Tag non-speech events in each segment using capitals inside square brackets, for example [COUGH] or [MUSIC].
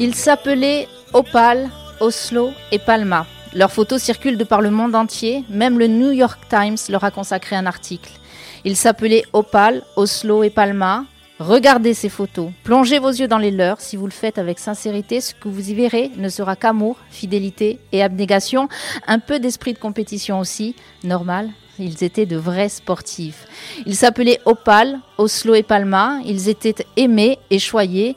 Ils s'appelaient Opal, Oslo et Palma. Leurs photos circulent de par le monde entier, même le New York Times leur a consacré un article. Ils s'appelaient Opal, Oslo et Palma. Regardez ces photos, plongez vos yeux dans les leurs. Si vous le faites avec sincérité, ce que vous y verrez ne sera qu'amour, fidélité et abnégation. Un peu d'esprit de compétition aussi, normal. Ils étaient de vrais sportifs. Ils s'appelaient Opal, Oslo et Palma. Ils étaient aimés et choyés.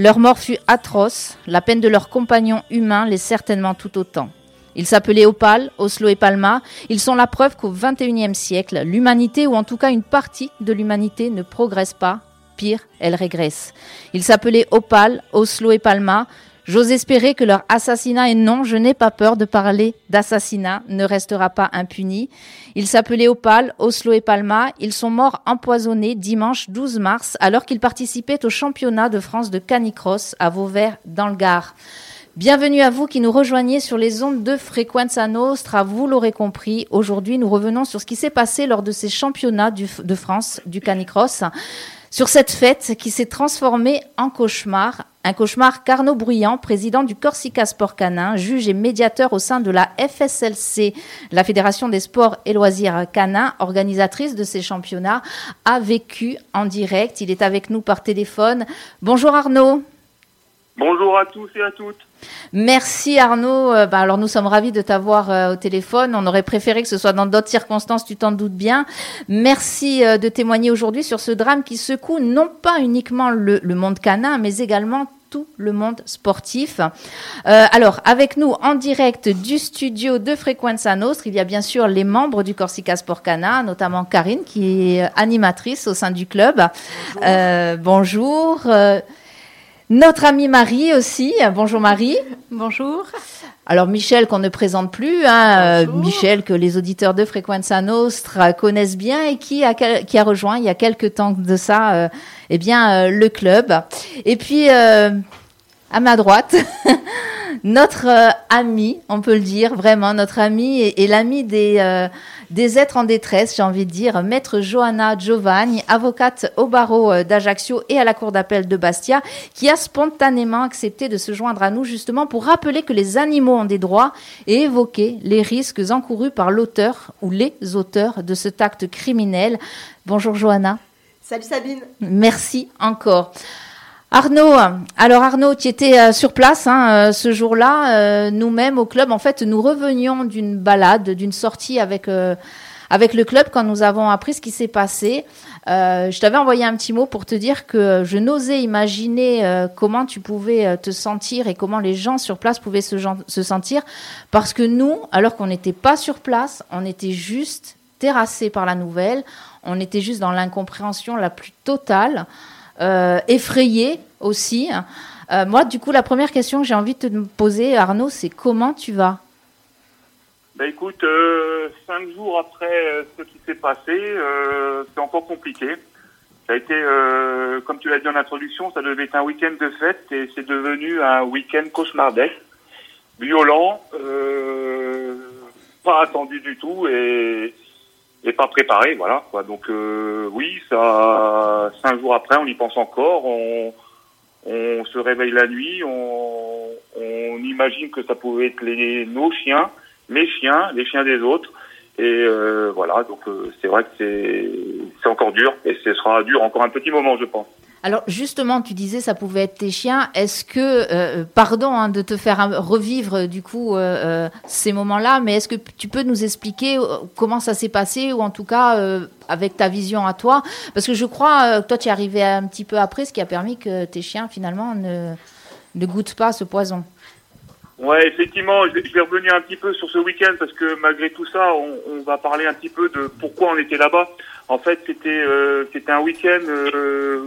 Leur mort fut atroce, la peine de leurs compagnons humains l'est certainement tout autant. Ils s'appelaient Opal, Oslo et Palma. Ils sont la preuve qu'au XXIe siècle, l'humanité, ou en tout cas une partie de l'humanité, ne progresse pas. Pire, elle régresse. Ils s'appelaient Opal, Oslo et Palma. J'ose espérer que leur assassinat, et non, je n'ai pas peur de parler d'assassinat, ne restera pas impuni. Ils s'appelaient Opal, Oslo et Palma. Ils sont morts empoisonnés dimanche 12 mars alors qu'ils participaient au championnat de France de canicross à Vauvert dans le Gard. Bienvenue à vous qui nous rejoignez sur les ondes de Frequenza Nostra. Vous l'aurez compris, aujourd'hui nous revenons sur ce qui s'est passé lors de ces championnats de France du canicross sur cette fête qui s'est transformée en cauchemar. Un cauchemar qu'Arnaud Bruyant, président du Corsica Sport Canin, juge et médiateur au sein de la FSLC, la Fédération des sports et loisirs canins, organisatrice de ces championnats, a vécu en direct. Il est avec nous par téléphone. Bonjour Arnaud. Bonjour à tous et à toutes. Merci Arnaud. Euh, bah, alors nous sommes ravis de t'avoir euh, au téléphone. On aurait préféré que ce soit dans d'autres circonstances, tu t'en doutes bien. Merci euh, de témoigner aujourd'hui sur ce drame qui secoue non pas uniquement le, monde canin, mais également tout le monde sportif. alors, avec nous en direct du studio de Frequenza Nostre, il y a bien sûr les membres du Corsica Sport Canin, notamment Karine, qui est animatrice au sein du club. Bonjour. bonjour. Notre amie Marie aussi. Bonjour Marie. Bonjour. Alors Michel qu'on ne présente plus, hein, euh, Michel que les auditeurs de Frequenza Nostra connaissent bien et qui a, qui a rejoint il y a quelques temps de ça euh, eh bien, euh, le club. Et puis à ma droite, [LAUGHS] notre ami, on peut le dire vraiment, notre ami et, et l'ami des des êtres en détresse, j'ai envie de dire. Maître Johanna Giovanni, avocate au barreau euh, d'Ajaccio et à la cour d'appel de Bastia, qui a spontanément accepté de se joindre à nous justement pour rappeler que les animaux ont des droits et évoquer les risques encourus par l'auteur ou les auteurs de cet acte criminel. Bonjour Johanna. Salut Sabine. Merci encore. Arnaud, alors Arnaud, tu étais euh, sur place hein, euh, ce jour-là. Euh, nous-mêmes au club, en fait, nous revenions d'une balade, d'une sortie avec avec le club quand nous avons appris ce qui s'est passé. je t'avais envoyé un petit mot pour te dire que je n'osais imaginer comment tu pouvais te sentir et comment les gens sur place pouvaient se, se sentir, parce que nous, alors qu'on n'était pas sur place, on était juste terrassés par la nouvelle, on était juste dans l'incompréhension la plus totale. Euh, effrayé aussi. Euh, moi, du coup, la première question que j'ai envie de te poser, Arnaud, c'est comment tu vas? Bah, Écoute, euh, cinq jours après ce qui s'est passé, c'est encore compliqué. Ça a été, comme tu l'as dit en introduction, ça devait être un week-end de fête et c'est devenu un week-end cauchemardesque, violent, pas attendu du tout et et pas préparé, voilà. Quoi. Donc euh, oui, ça, cinq jours après, on y pense encore. On, on se réveille la nuit, on, on imagine que ça pouvait être les, nos chiens, mes chiens, les chiens des autres. Et euh, voilà, donc euh, c'est vrai que c'est encore dur et ce sera dur encore un petit moment, je pense. Alors justement, tu disais ça pouvait être tes chiens. Est-ce que, euh, pardon hein, de te faire revivre du coup euh, euh, ces moments-là, mais est-ce que tu peux nous expliquer comment ça s'est passé ou en tout cas avec ta vision à toi? Parce que je crois que toi tu es arrivé un petit peu après, ce qui a permis que tes chiens finalement ne, ne goûtent pas ce poison. Ouais, effectivement, je vais, revenir un petit peu sur ce week-end parce que malgré tout ça, on, va parler un petit peu de pourquoi on était là-bas. En fait, c'était euh, c'était un week-end euh,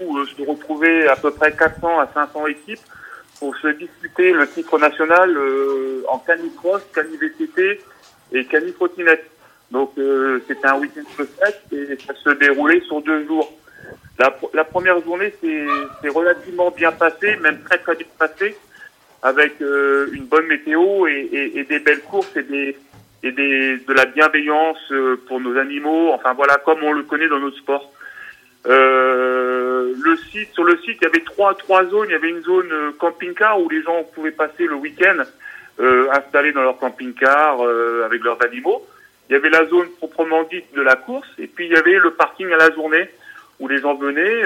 où euh, je retrouvais à peu près 400 à 500 équipes pour se disputer le titre national euh, en canicross, canivct et canitrottinette. Donc c'était un week-end de et ça se déroulait sur deux jours. La, la première journée s'est relativement bien passée, même très très bien passée. avec euh, une bonne météo et, et, et, des belles courses et des et des de la bienveillance euh, pour nos animaux. Enfin voilà, comme on le connaît dans notre sport. Euh, le site sur le site, il y avait trois trois zones. Il y avait une zone euh, camping-car où les gens pouvaient passer le week-end euh, installés dans leur camping-car avec leurs animaux. Il y avait la zone proprement dite de la course et puis il y avait le parking à la journée où les gens venaient,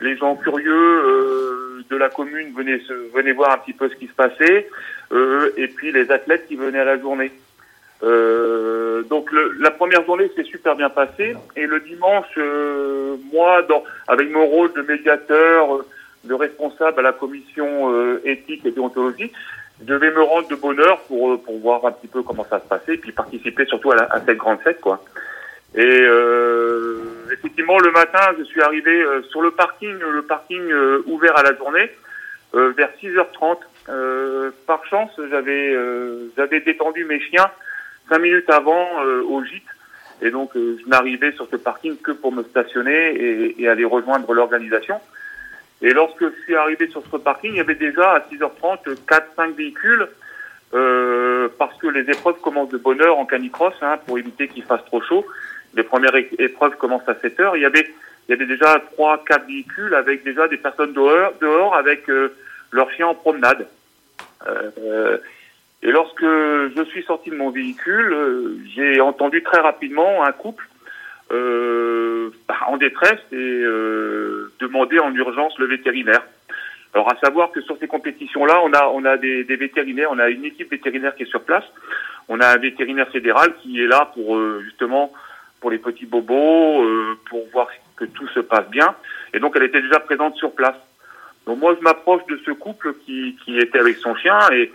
les gens curieux de la commune venaient, venaient voir un petit peu ce qui se passait, euh, et puis les athlètes qui venaient à la journée. Euh, donc le, la première journée s'est super bien passée, et le dimanche, euh, moi, dans, avec mon rôle de médiateur, de responsable à la commission euh, éthique et déontologie, je devais me rendre de bonne heure pour, pour voir un petit peu comment ça se passait, et puis participer surtout à, la, à cette grande fête, quoi. Et euh, effectivement, le matin, je suis arrivé euh, sur le parking, le parking euh, ouvert à la journée, euh, vers 6h30. par chance, j'avais j'avais détendu mes chiens cinq minutes avant au gîte, et donc je n'arrivais sur ce parking que pour me stationner et, et aller rejoindre l'organisation. Et lorsque je suis arrivé sur ce parking, il y avait déjà à 6h30 4-5 véhicules. Euh, parce que les épreuves commencent de bonne heure en canicross hein, pour éviter qu'il fasse trop chaud. Les premières épreuves commencent à 7 heures. Il y avait, il y avait déjà trois, quatre véhicules avec déjà des personnes dehors, dehors avec euh, leurs chiens en promenade. Euh, et lorsque je suis sorti de mon véhicule, euh, j'ai entendu très rapidement un couple euh, en détresse et demander en urgence le vétérinaire. Alors à savoir que sur ces compétitions-là, on a on a des, des, vétérinaires, on a une équipe vétérinaire qui est sur place, on a un vétérinaire fédéral qui est là pour justement pour les petits bobos, euh, pour voir que tout se passe bien. Et donc elle était déjà présente sur place. Donc moi je m'approche de ce couple qui, qui était avec son chien et,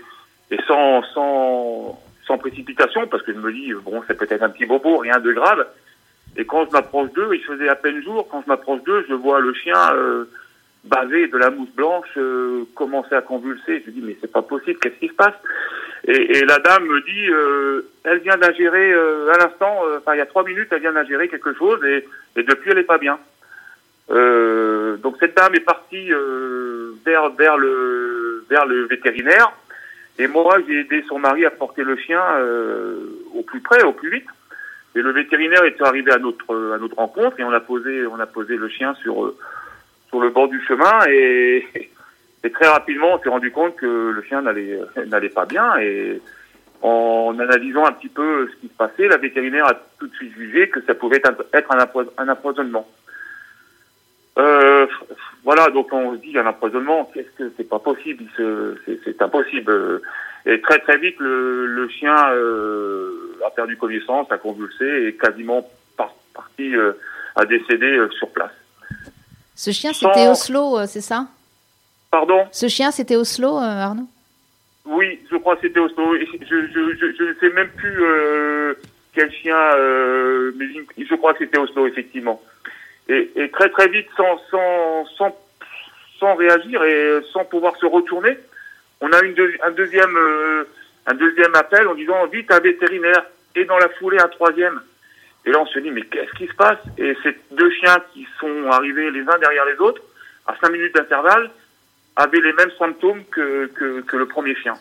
et sans, sans, sans précipitation parce que je me dis bon c'est peut-être un petit bobo, rien de grave. Et quand je m'approche d'eux, il faisait à peine jour. Quand je m'approche d'eux, je vois le chien euh, bavé de la mousse blanche euh, commencer à convulser. Je dis mais c'est pas possible, qu'est-ce qui se passe? Et, et, la dame me dit, euh, elle vient d'ingérer euh, à l'instant, euh, enfin il y a trois minutes, elle vient d'ingérer quelque chose et, et, depuis elle est pas bien. Euh, donc cette dame est partie vers vers le vers le vétérinaire et moi j'ai aidé son mari à porter le chien au plus près, au plus vite. Et le vétérinaire est arrivé à notre à notre rencontre et on a posé on a posé le chien sur sur le bord du chemin et et très rapidement, on s'est rendu compte que le chien n'allait n'allait pas bien et en analysant un petit peu ce qui se passait, la vétérinaire a tout de suite jugé que ça pouvait être un, empoisonnement. Euh, voilà, donc on se dit un empoisonnement, qu'est-ce que c'est pas possible, c'est impossible. Et très très vite, le, le chien euh, a perdu connaissance, a convulsé et quasiment par, parti euh, à décéder euh, sur place. Ce chien, c'était Oslo, euh, c'est ça? Pardon? Ce chien, c'était Oslo, Arnaud? Oui, je crois que c'était Oslo. Je, je, je, je, ne sais même plus quel chien, mais je crois que c'était Oslo, effectivement. Et, et, très très vite, sans, sans, sans, sans réagir et sans pouvoir se retourner, on a une un, deuxième, euh, un deuxième appel en disant vite un vétérinaire et dans la foulée un troisième. Et là, on se dit, mais qu'est-ce qui se passe? Et ces deux chiens qui sont arrivés les uns derrière les autres, à cinq minutes d'intervalle, avaient les mêmes symptômes que, que, que le premier chien.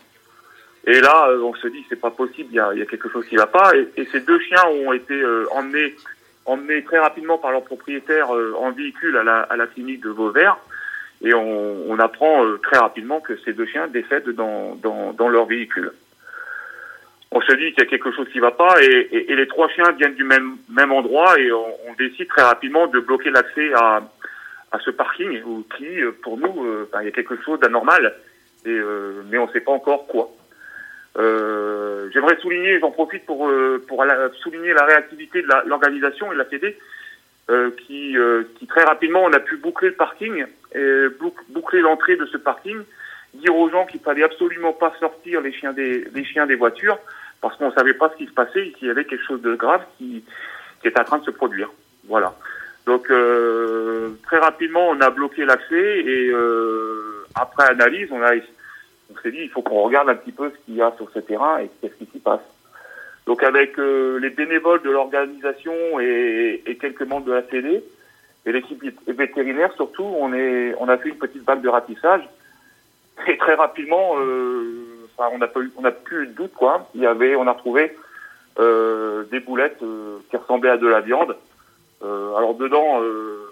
Et là, euh, on se dit, c'est pas possible, il y a, y a, quelque chose qui va pas. Et, et, ces deux chiens ont été euh, emmenés, emmenés très rapidement par leur propriétaire euh, en véhicule à la, à la clinique de Vauvert. Et on, on apprend euh, très rapidement que ces deux chiens décèdent dans, dans, dans leur véhicule. On se dit qu'il y a quelque chose qui va pas, et, et, les trois chiens viennent du même, même endroit, et on, on décide très rapidement de bloquer l'accès à, à ce parking où, qui, euh, pour nous, ben, il y a quelque chose d'anormal, euh, mais on ne sait pas encore quoi. Euh, J'aimerais souligner, j'en profite pour, pour la, souligner la réactivité de l'organisation et de la CD, qui, qui très rapidement, on a pu boucler le parking, et boucler l'entrée de ce parking, dire aux gens qu'il fallait absolument pas sortir les chiens des, les chiens des voitures, parce qu'on ne savait pas ce qui se passait qu'il y avait quelque chose de grave qui, qui est en train de se produire. Voilà. Donc euh, très rapidement, on a bloqué l'accès et euh, après analyse, on a on s'est dit il faut qu'on regarde un petit peu ce qu'il y a sur ce terrain et qu'est-ce qui s'y passe. Donc avec euh, les bénévoles de l'organisation et, quelques membres de la CD et l'équipe vétérinaire surtout, on a fait une petite vague de ratissage et très rapidement, enfin, on n'a eu, on n'a plus de doute. Il y avait, on a retrouvé des boulettes qui ressemblaient à de la viande. alors dedans,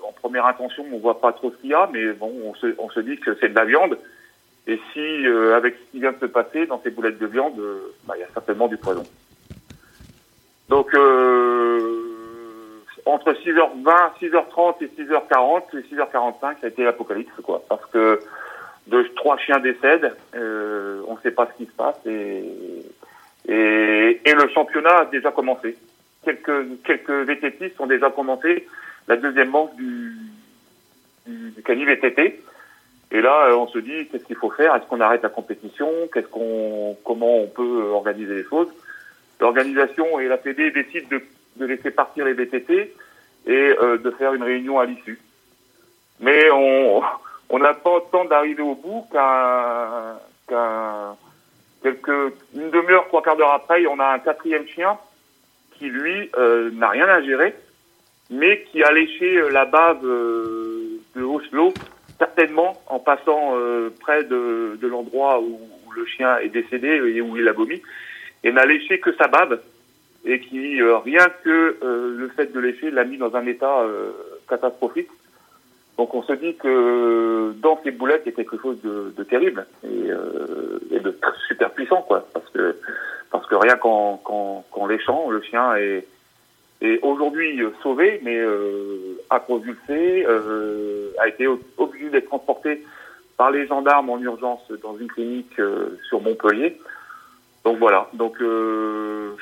en première intention, on voit pas trop ce qu'il y a, mais bon, on se dit que c'est de la viande. Et si, avec ce qui vient de se passer dans ces boulettes de viande, bah, il y a certainement du poison. Donc, entre 6h20, 6h30 et 6h40, et 6h45, ça a été l'apocalypse, quoi. Parce que de trois chiens décèdent, euh, on ne sait pas ce qui se passe et, et, et, le championnat a déjà commencé. Quelques, quelques VTT ont déjà commencé la deuxième manche du, du, du VTT. Et là, on se dit, qu'est-ce qu'il faut faire? Est-ce qu'on arrête la compétition? Qu'est-ce qu'on, comment on peut organiser les choses? L'organisation et la PD décident de de laisser partir les VTT et euh, de faire une réunion à l'issue. Mais on [LAUGHS] on n'a pas le temps d'arriver au bout qu'un qu'un quelques une demi-heure, trois quarts d'heure après, on a un quatrième chien qui lui euh, n'a rien à gérer, mais qui a léché euh, la bave de Oslo, certainement en passant près de, de l'endroit où, où, le chien est décédé et où il a vomi, et n'a léché que sa bave et qui, euh, rien que euh, le fait de lécher, l'a mis dans un état euh, catastrophique. Donc on se dit que dans ces boulettes, il y a quelque chose de, de terrible et, et, de super puissant, quoi. Parce que parce que rien qu'en qu'en léchant, le chien est, est aujourd'hui sauvé, mais euh, convulsé, euh, a été obligé d'être transporté par les gendarmes en urgence dans une clinique sur Montpellier. Donc voilà. Donc euh,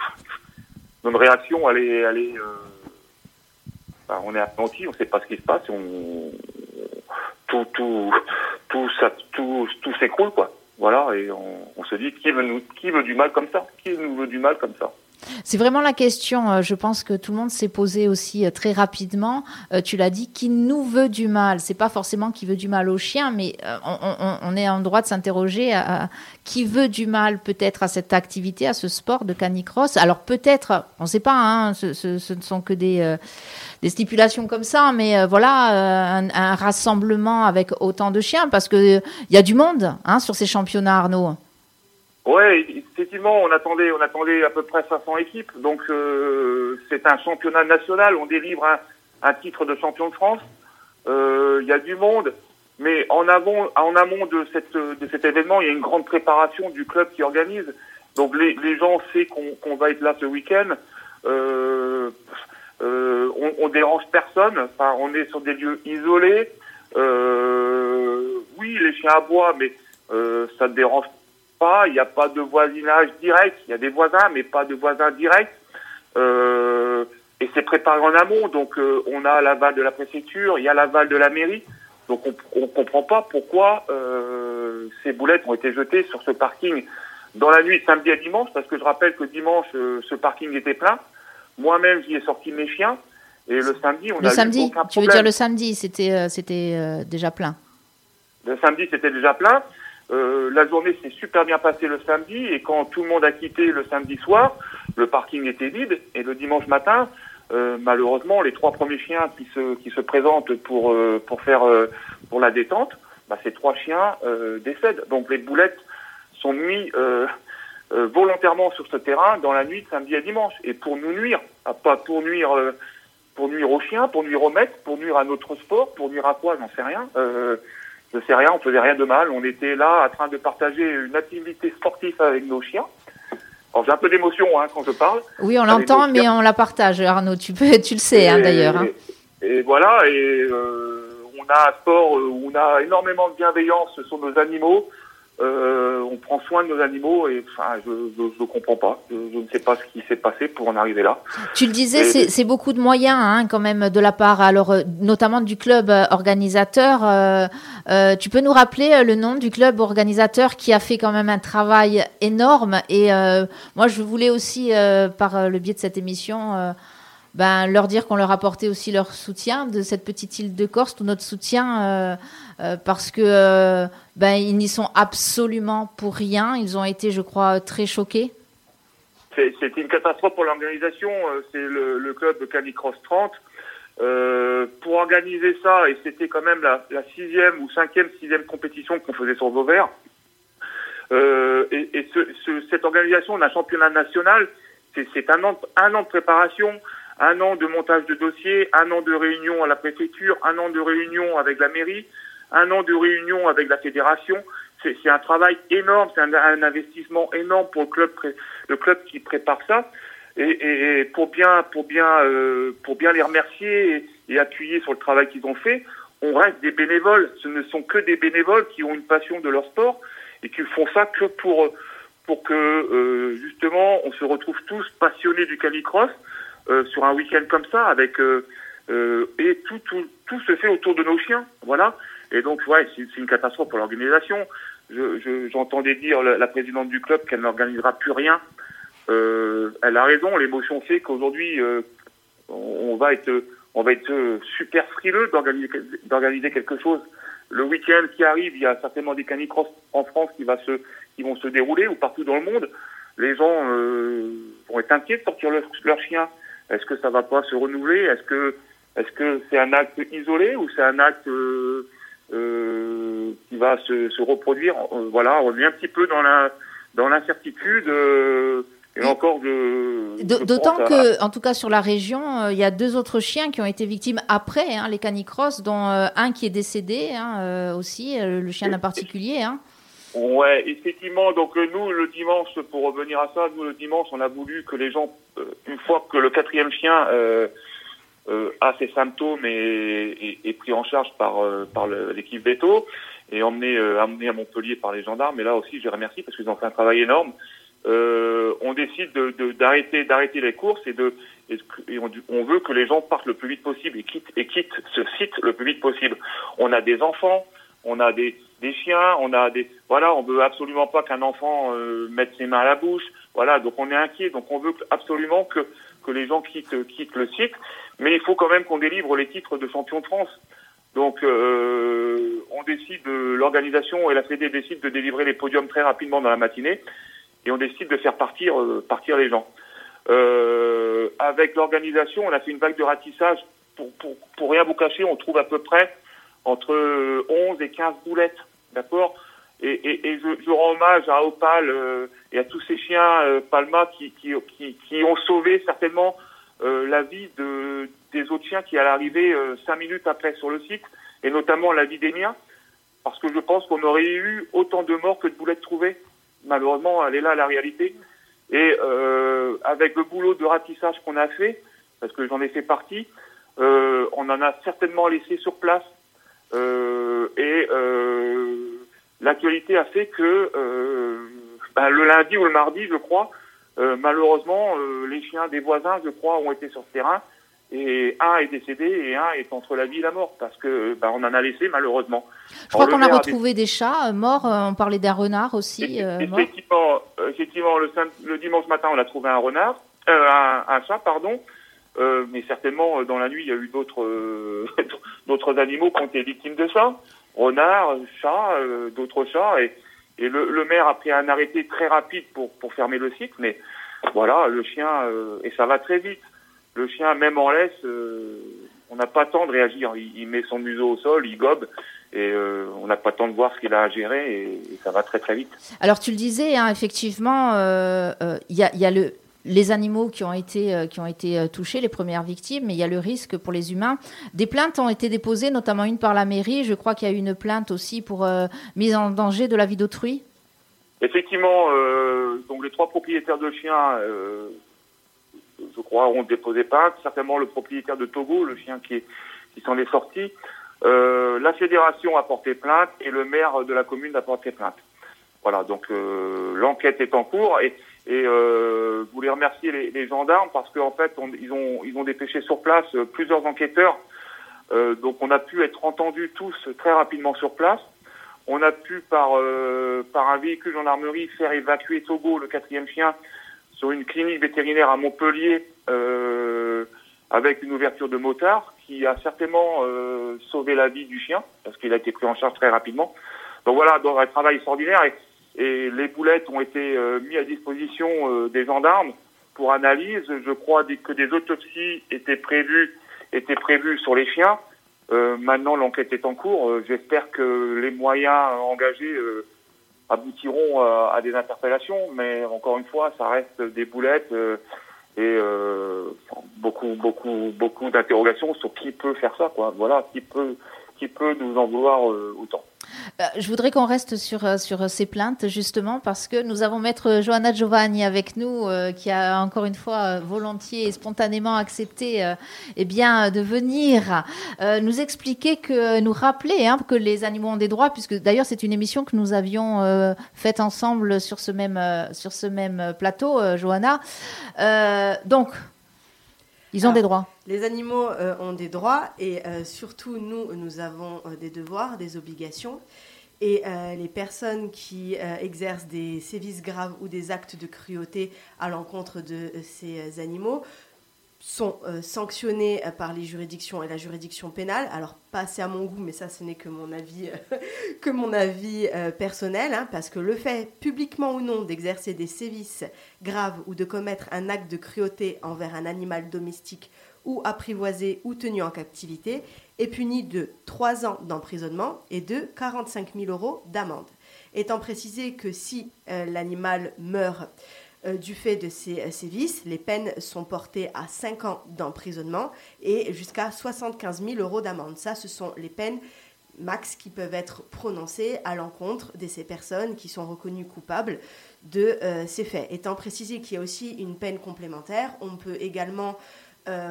notre réaction, elle est, elle est euh, on est attentif, on ne sait pas ce qui se passe, on, tout, tout, tout, ça, tout, tout s'écroule, quoi. Voilà, et on, on, se dit qui veut nous, qui veut du mal comme ça, qui nous veut du mal comme ça? C'est vraiment la question, euh, je pense que tout le monde s'est posé aussi euh, très rapidement. Euh, tu l'as dit, qui nous veut du mal? C'est pas forcément qui veut du mal au chien, mais on, est en droit de s'interroger à, qui veut du mal peut-être à cette activité, à ce sport de canicross? Alors peut-être, on ne sait pas, hein, ce, ne sont que des, stipulations comme ça, mais voilà, un, un, rassemblement avec autant de chiens, parce qu'il y a du monde hein, sur ces championnats, Arnaud. Ouais, effectivement, on attendait, on attendait à peu près 500 équipes. Donc euh, c'est un championnat national. On délivre un, un titre de champion de France. Il euh, y a du monde, mais en amont, en amont de cette de cet événement, il y a une grande préparation du club qui organise. Donc les, les gens savent qu'on qu va être là ce week-end. Euh, euh, on, on dérange personne. Enfin, on est sur des lieux isolés. Euh, oui, les chiens à bois, mais ça ne dérange pas, il n'y a pas de voisinage direct, il y a des voisins, mais pas de voisins directs. Euh, et c'est préparé en amont, donc euh, on a l'aval de la préfecture, il y a l'aval de la mairie, donc on ne comprend pas pourquoi euh, ces boulettes ont été jetées sur ce parking dans la nuit samedi à dimanche, parce que je rappelle que dimanche, ce parking était plein. Moi-même, j'y ai sorti mes chiens, et le samedi, on le a samedi, eu aucun tu veux dire le samedi, c'était c'était déjà plein. Le samedi, c'était déjà plein. Euh, la journée s'est super bien passée le samedi et quand tout le monde a quitté le samedi soir, le parking était vide et le dimanche matin, euh, malheureusement, les trois premiers chiens qui se qui se présentent pour euh, pour faire pour la détente, bah, ces trois chiens décèdent. Donc les boulettes sont mis volontairement sur ce terrain dans la nuit de samedi à dimanche et pour nous nuire, pas pour nuire pour nuire aux chiens, pour nuire aux maîtres, pour nuire à notre sport, pour nuire à quoi, j'en sais rien. Je sais rien, on faisait rien de mal. On était là en train de partager une activité sportive avec nos chiens. Alors j'ai un peu d'émotion hein, quand je parle. Oui, on l'entend, mais on la partage, Arnaud. Tu peux, tu le sais hein, d'ailleurs. Hein. Et, voilà, et euh, on a un sport où on a énormément de bienveillance sur nos animaux. Euh, on prend soin de nos animaux et enfin, je ne comprends pas. Je, je, ne sais pas ce qui s'est passé pour en arriver là. Tu le disais, c'est beaucoup de moyens hein, quand même de la part, alors euh, notamment du club organisateur. Euh, euh, tu peux nous rappeler le nom du club organisateur qui a fait quand même un travail énorme et euh, moi je voulais aussi par le biais de cette émission ben, leur dire qu'on leur apportait aussi leur soutien de cette petite île de Corse, tout notre soutien, euh, euh, parce que euh, ben, ils n'y sont absolument pour rien. Ils ont été, je crois, très choqués. C'est une catastrophe pour l'organisation. C'est le, le, club Canicross 30. pour organiser ça, et c'était quand même la, sixième ou cinquième, sixième compétition qu'on faisait sur Vauvert, et, et ce, cette organisation d'un championnat national, c'est un an, un an de préparation, un an de montage de dossiers, un an de réunion à la préfecture, un an de réunion avec la mairie, un an de réunion avec la fédération. C'est un travail énorme, c'est un, un, investissement énorme pour le club, le club qui prépare ça. Et, et pour bien, pour bien, euh, pour bien les remercier et, et appuyer sur le travail qu'ils ont fait, on reste des bénévoles. Ce ne sont que des bénévoles qui ont une passion de leur sport et qui font ça que pour pour que euh, justement on se retrouve tous passionnés du canicross euh, sur un week-end comme ça avec euh, euh, et tout, tout tout se fait autour de nos chiens. Voilà. Et donc ouais, c'est une catastrophe pour l'organisation. J'entendais je, dire la, présidente du club qu'elle n'organisera plus rien. Elle a raison. L'émotion fait qu'aujourd'hui on va être on va être super frileux d'organiser quelque chose. Le week-end qui arrive, il y a certainement des canicross en France qui, va se, qui vont se dérouler ou partout dans le monde. Les gens vont être inquiets de sortir leur, leur chien. Est-ce que ça va pas se renouveler? Est-ce que est-ce que c'est un acte isolé ou c'est un acte euh, euh, qui va se, se reproduire? Voilà, on est un petit peu dans la dans l'incertitude. Euh, et encore de. D'autant que, en tout cas sur la région, euh, il y a deux autres chiens qui ont été victimes après hein, les canicross, dont euh, un qui est décédé hein, euh, aussi, le chien d'un particulier. Hein. Ouais, effectivement. Donc nous, le dimanche, pour revenir à ça, nous le dimanche, on a voulu que les gens, une fois que le quatrième chien a ses symptômes et est pris en charge par par l'équipe Veto et emmené emmené à Montpellier par les gendarmes. Et là aussi, je les remercie parce qu'ils ont fait un travail énorme euh, on décide d'arrêter de, d'arrêter les courses et de on, veut que les gens partent le plus vite possible et quittent et quittent ce site le plus vite possible. On a des enfants, on a des, chiens, on a des voilà, on veut absolument pas qu'un enfant euh, mette ses mains à la bouche. Voilà, donc on est inquiet, donc on veut absolument que que les gens quittent quittent le site, mais il faut quand même qu'on délivre les titres de champion de France. Donc euh, on décide, l'organisation et la Fédé décident de délivrer les podiums très rapidement dans la matinée et on décide de faire partir, euh, partir les gens. Euh, avec l'organisation, on a fait une vague de ratissage. Pour, pour, pour, rien vous cacher, on trouve à peu près entre 11 et 15 boulettes, d'accord? Et, je, rends hommage à Opal et à tous ces chiens euh, Palma qui, qui, qui, qui, ont sauvé certainement euh, la vie de, des autres chiens qui allaient arriver cinq minutes après sur le site, et notamment la vie des miens, parce que je pense qu'on aurait eu autant de morts que de boulettes trouvées malheureusement, elle est là la réalité. Et euh, avec le boulot de ratissage qu'on a fait, parce que j'en ai fait partie, euh, on en a certainement laissé sur place. Euh, et euh, l'actualité a fait que euh, ben, le lundi ou le mardi, je crois, euh, malheureusement, les chiens des voisins, je crois, ont été sur ce terrain et un est décédé et un est entre la vie et la mort parce que bah, on en a laissé malheureusement. Je crois qu'on a retrouvé des... chats euh, morts. Euh, on parlait d'un renard aussi. Euh, effectivement, effectivement le, le, dimanche matin, on a trouvé un renard, euh, un, un, chat, pardon. Euh, mais certainement, dans la nuit, il y a eu d'autres [LAUGHS] d'autres animaux qui ont été victimes de ça. Renards, chats, d'autres chats. Et, et le, le, maire a pris un arrêté très rapide pour, pour fermer le site. Mais voilà, le chien, et ça va très vite le chien, même en laisse, euh, on n'a pas temps de réagir. Il, met son museau au sol, il gobe, et euh, on n'a pas temps de voir ce qu'il a à gérer, et, ça va très très vite. Alors tu le disais, hein, effectivement, il euh, y, a, le les animaux qui ont été, qui ont été touchés, les premières victimes, mais il y a le risque pour les humains. Des plaintes ont été déposées, notamment une par la mairie. Je crois qu'il y a eu une plainte aussi pour mise en danger de la vie d'autrui. Effectivement, euh, donc les trois propriétaires de chiens euh, je crois, ont déposé pas. Certainement le propriétaire de Togo, le chien qui, qui s'en est sorti. Euh, la fédération a porté plainte et le maire de la commune a porté plainte. Voilà, donc euh, l'enquête est en cours et, et euh, je voulais remercier les, les gendarmes parce qu'en fait on, ils ont ils ont dépêché sur place euh, plusieurs enquêteurs, euh, donc on a pu être entendus tous très rapidement sur place. On a pu par euh, par un véhicule gendarmerie faire évacuer Togo, le quatrième chien, sur une clinique vétérinaire à Montpellier euh, avec une ouverture de motard qui a certainement euh, sauvé la vie du chien parce qu'il a été pris en charge très rapidement. Donc voilà, donc un travail extraordinaire et les boulettes ont été euh, mis à disposition euh, des gendarmes pour analyse. Je crois que des autopsies étaient prévues étaient prévues sur les chiens. Euh, maintenant, l'enquête est en cours. J'espère que les moyens engagés aboutiront à des interpellations, mais encore une fois, ça reste des boulettes et beaucoup, beaucoup, beaucoup d'interrogations sur qui peut faire ça, quoi. Voilà, qui peut, qui peut nous en vouloir autant. Euh, je voudrais qu'on reste sur, euh, sur ces plaintes, justement, parce que nous avons maître Johanna Giovanni avec nous, euh, qui a encore une fois volontiers et spontanément accepté eh de venir nous expliquer, que, nous rappeler hein, que les animaux ont des droits, puisque d'ailleurs c'est une émission que nous avions faite ensemble sur ce même, sur ce même plateau, Johanna. donc, ils ont des droits. Les animaux euh, ont des droits et euh, surtout nous, nous avons euh, des devoirs, des obligations. Et les personnes qui exercent des sévices graves ou des actes de cruauté à l'encontre de ces animaux sont euh, sanctionnés euh, par les juridictions et la juridiction pénale. Alors, pas assez à mon goût, mais ça, ce n'est [LAUGHS] que mon avis, euh, personnel, hein, parce que le fait, publiquement ou non, d'exercer des sévices graves ou de commettre un acte de cruauté envers un animal domestique ou apprivoisé ou tenu en captivité est puni de 3 ans d'emprisonnement et de 45 000 euros d'amende. Étant précisé que si l'animal meurt euh, du fait de ces euh, sévices, les peines sont portées à 5 ans d'emprisonnement et jusqu'à 75 000 euros d'amende. Ça, ce sont les peines max qui peuvent être prononcées à l'encontre de ces personnes qui sont reconnues coupables de euh, ces faits. Étant précisé qu'il y a aussi une peine complémentaire, on peut également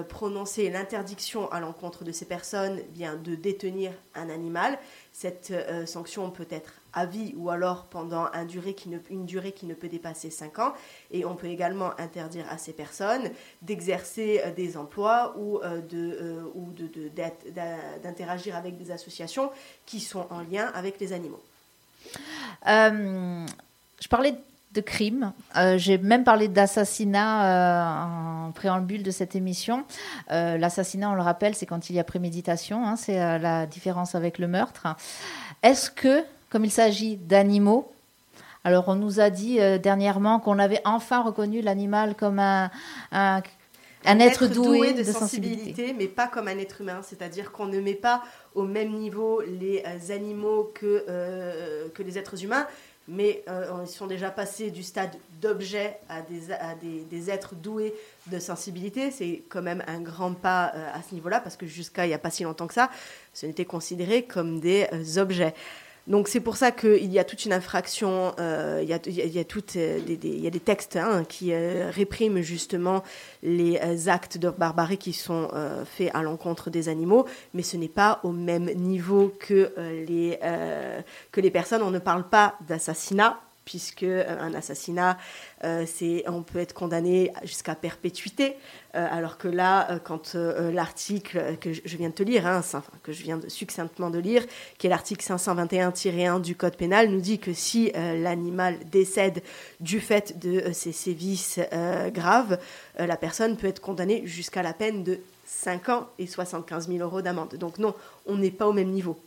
prononcer l'interdiction à l'encontre de ces personnes bien de détenir un animal. Cette sanction peut être à vie ou alors pendant une durée qui ne peut dépasser 5 ans. Et on peut également interdire à ces personnes d'exercer euh, des emplois ou euh, de, euh, d'interagir avec des associations qui sont en lien avec les animaux. je parlais de crime. J'ai même parlé d'assassinat en préambule de cette émission. L'assassinat, on le rappelle, c'est quand il y a préméditation. Hein, c'est la différence avec le meurtre. Est-ce que comme il s'agit d'animaux. Alors on nous a dit euh, dernièrement qu'on avait enfin reconnu l'animal comme un, un, être, doué, de, sensibilité. mais pas comme un être humain. C'est-à-dire qu'on ne met pas au même niveau les euh, animaux que, euh, que les êtres humains, mais ils sont déjà passés du stade d'objet à, des, à des, des, êtres doués de sensibilité. C'est quand même un grand pas à ce niveau-là, parce que jusqu'à il n'y a pas si longtemps que ça, ce n'était considéré comme des objets. Donc c'est pour ça qu'il y a toute une infraction, euh, il, y a, toutes euh, des textes hein, qui euh, répriment justement les actes de barbarie qui sont faits à l'encontre des animaux, mais ce n'est pas au même niveau que, les, que les personnes. On ne parle pas d'assassinat, puisque un assassinat, c'est, on peut être condamné jusqu'à perpétuité. Euh, alors que là, euh, quand euh, l'article que je viens de te lire, hein, que je viens succinctement de lire, qui est l'article 521-1 du Code pénal, nous dit que si l'animal décède du fait de ces sévices graves, la personne peut être condamnée jusqu'à la peine de 5 ans et 75 000 euros d'amende. Donc non, on n'est pas au même niveau.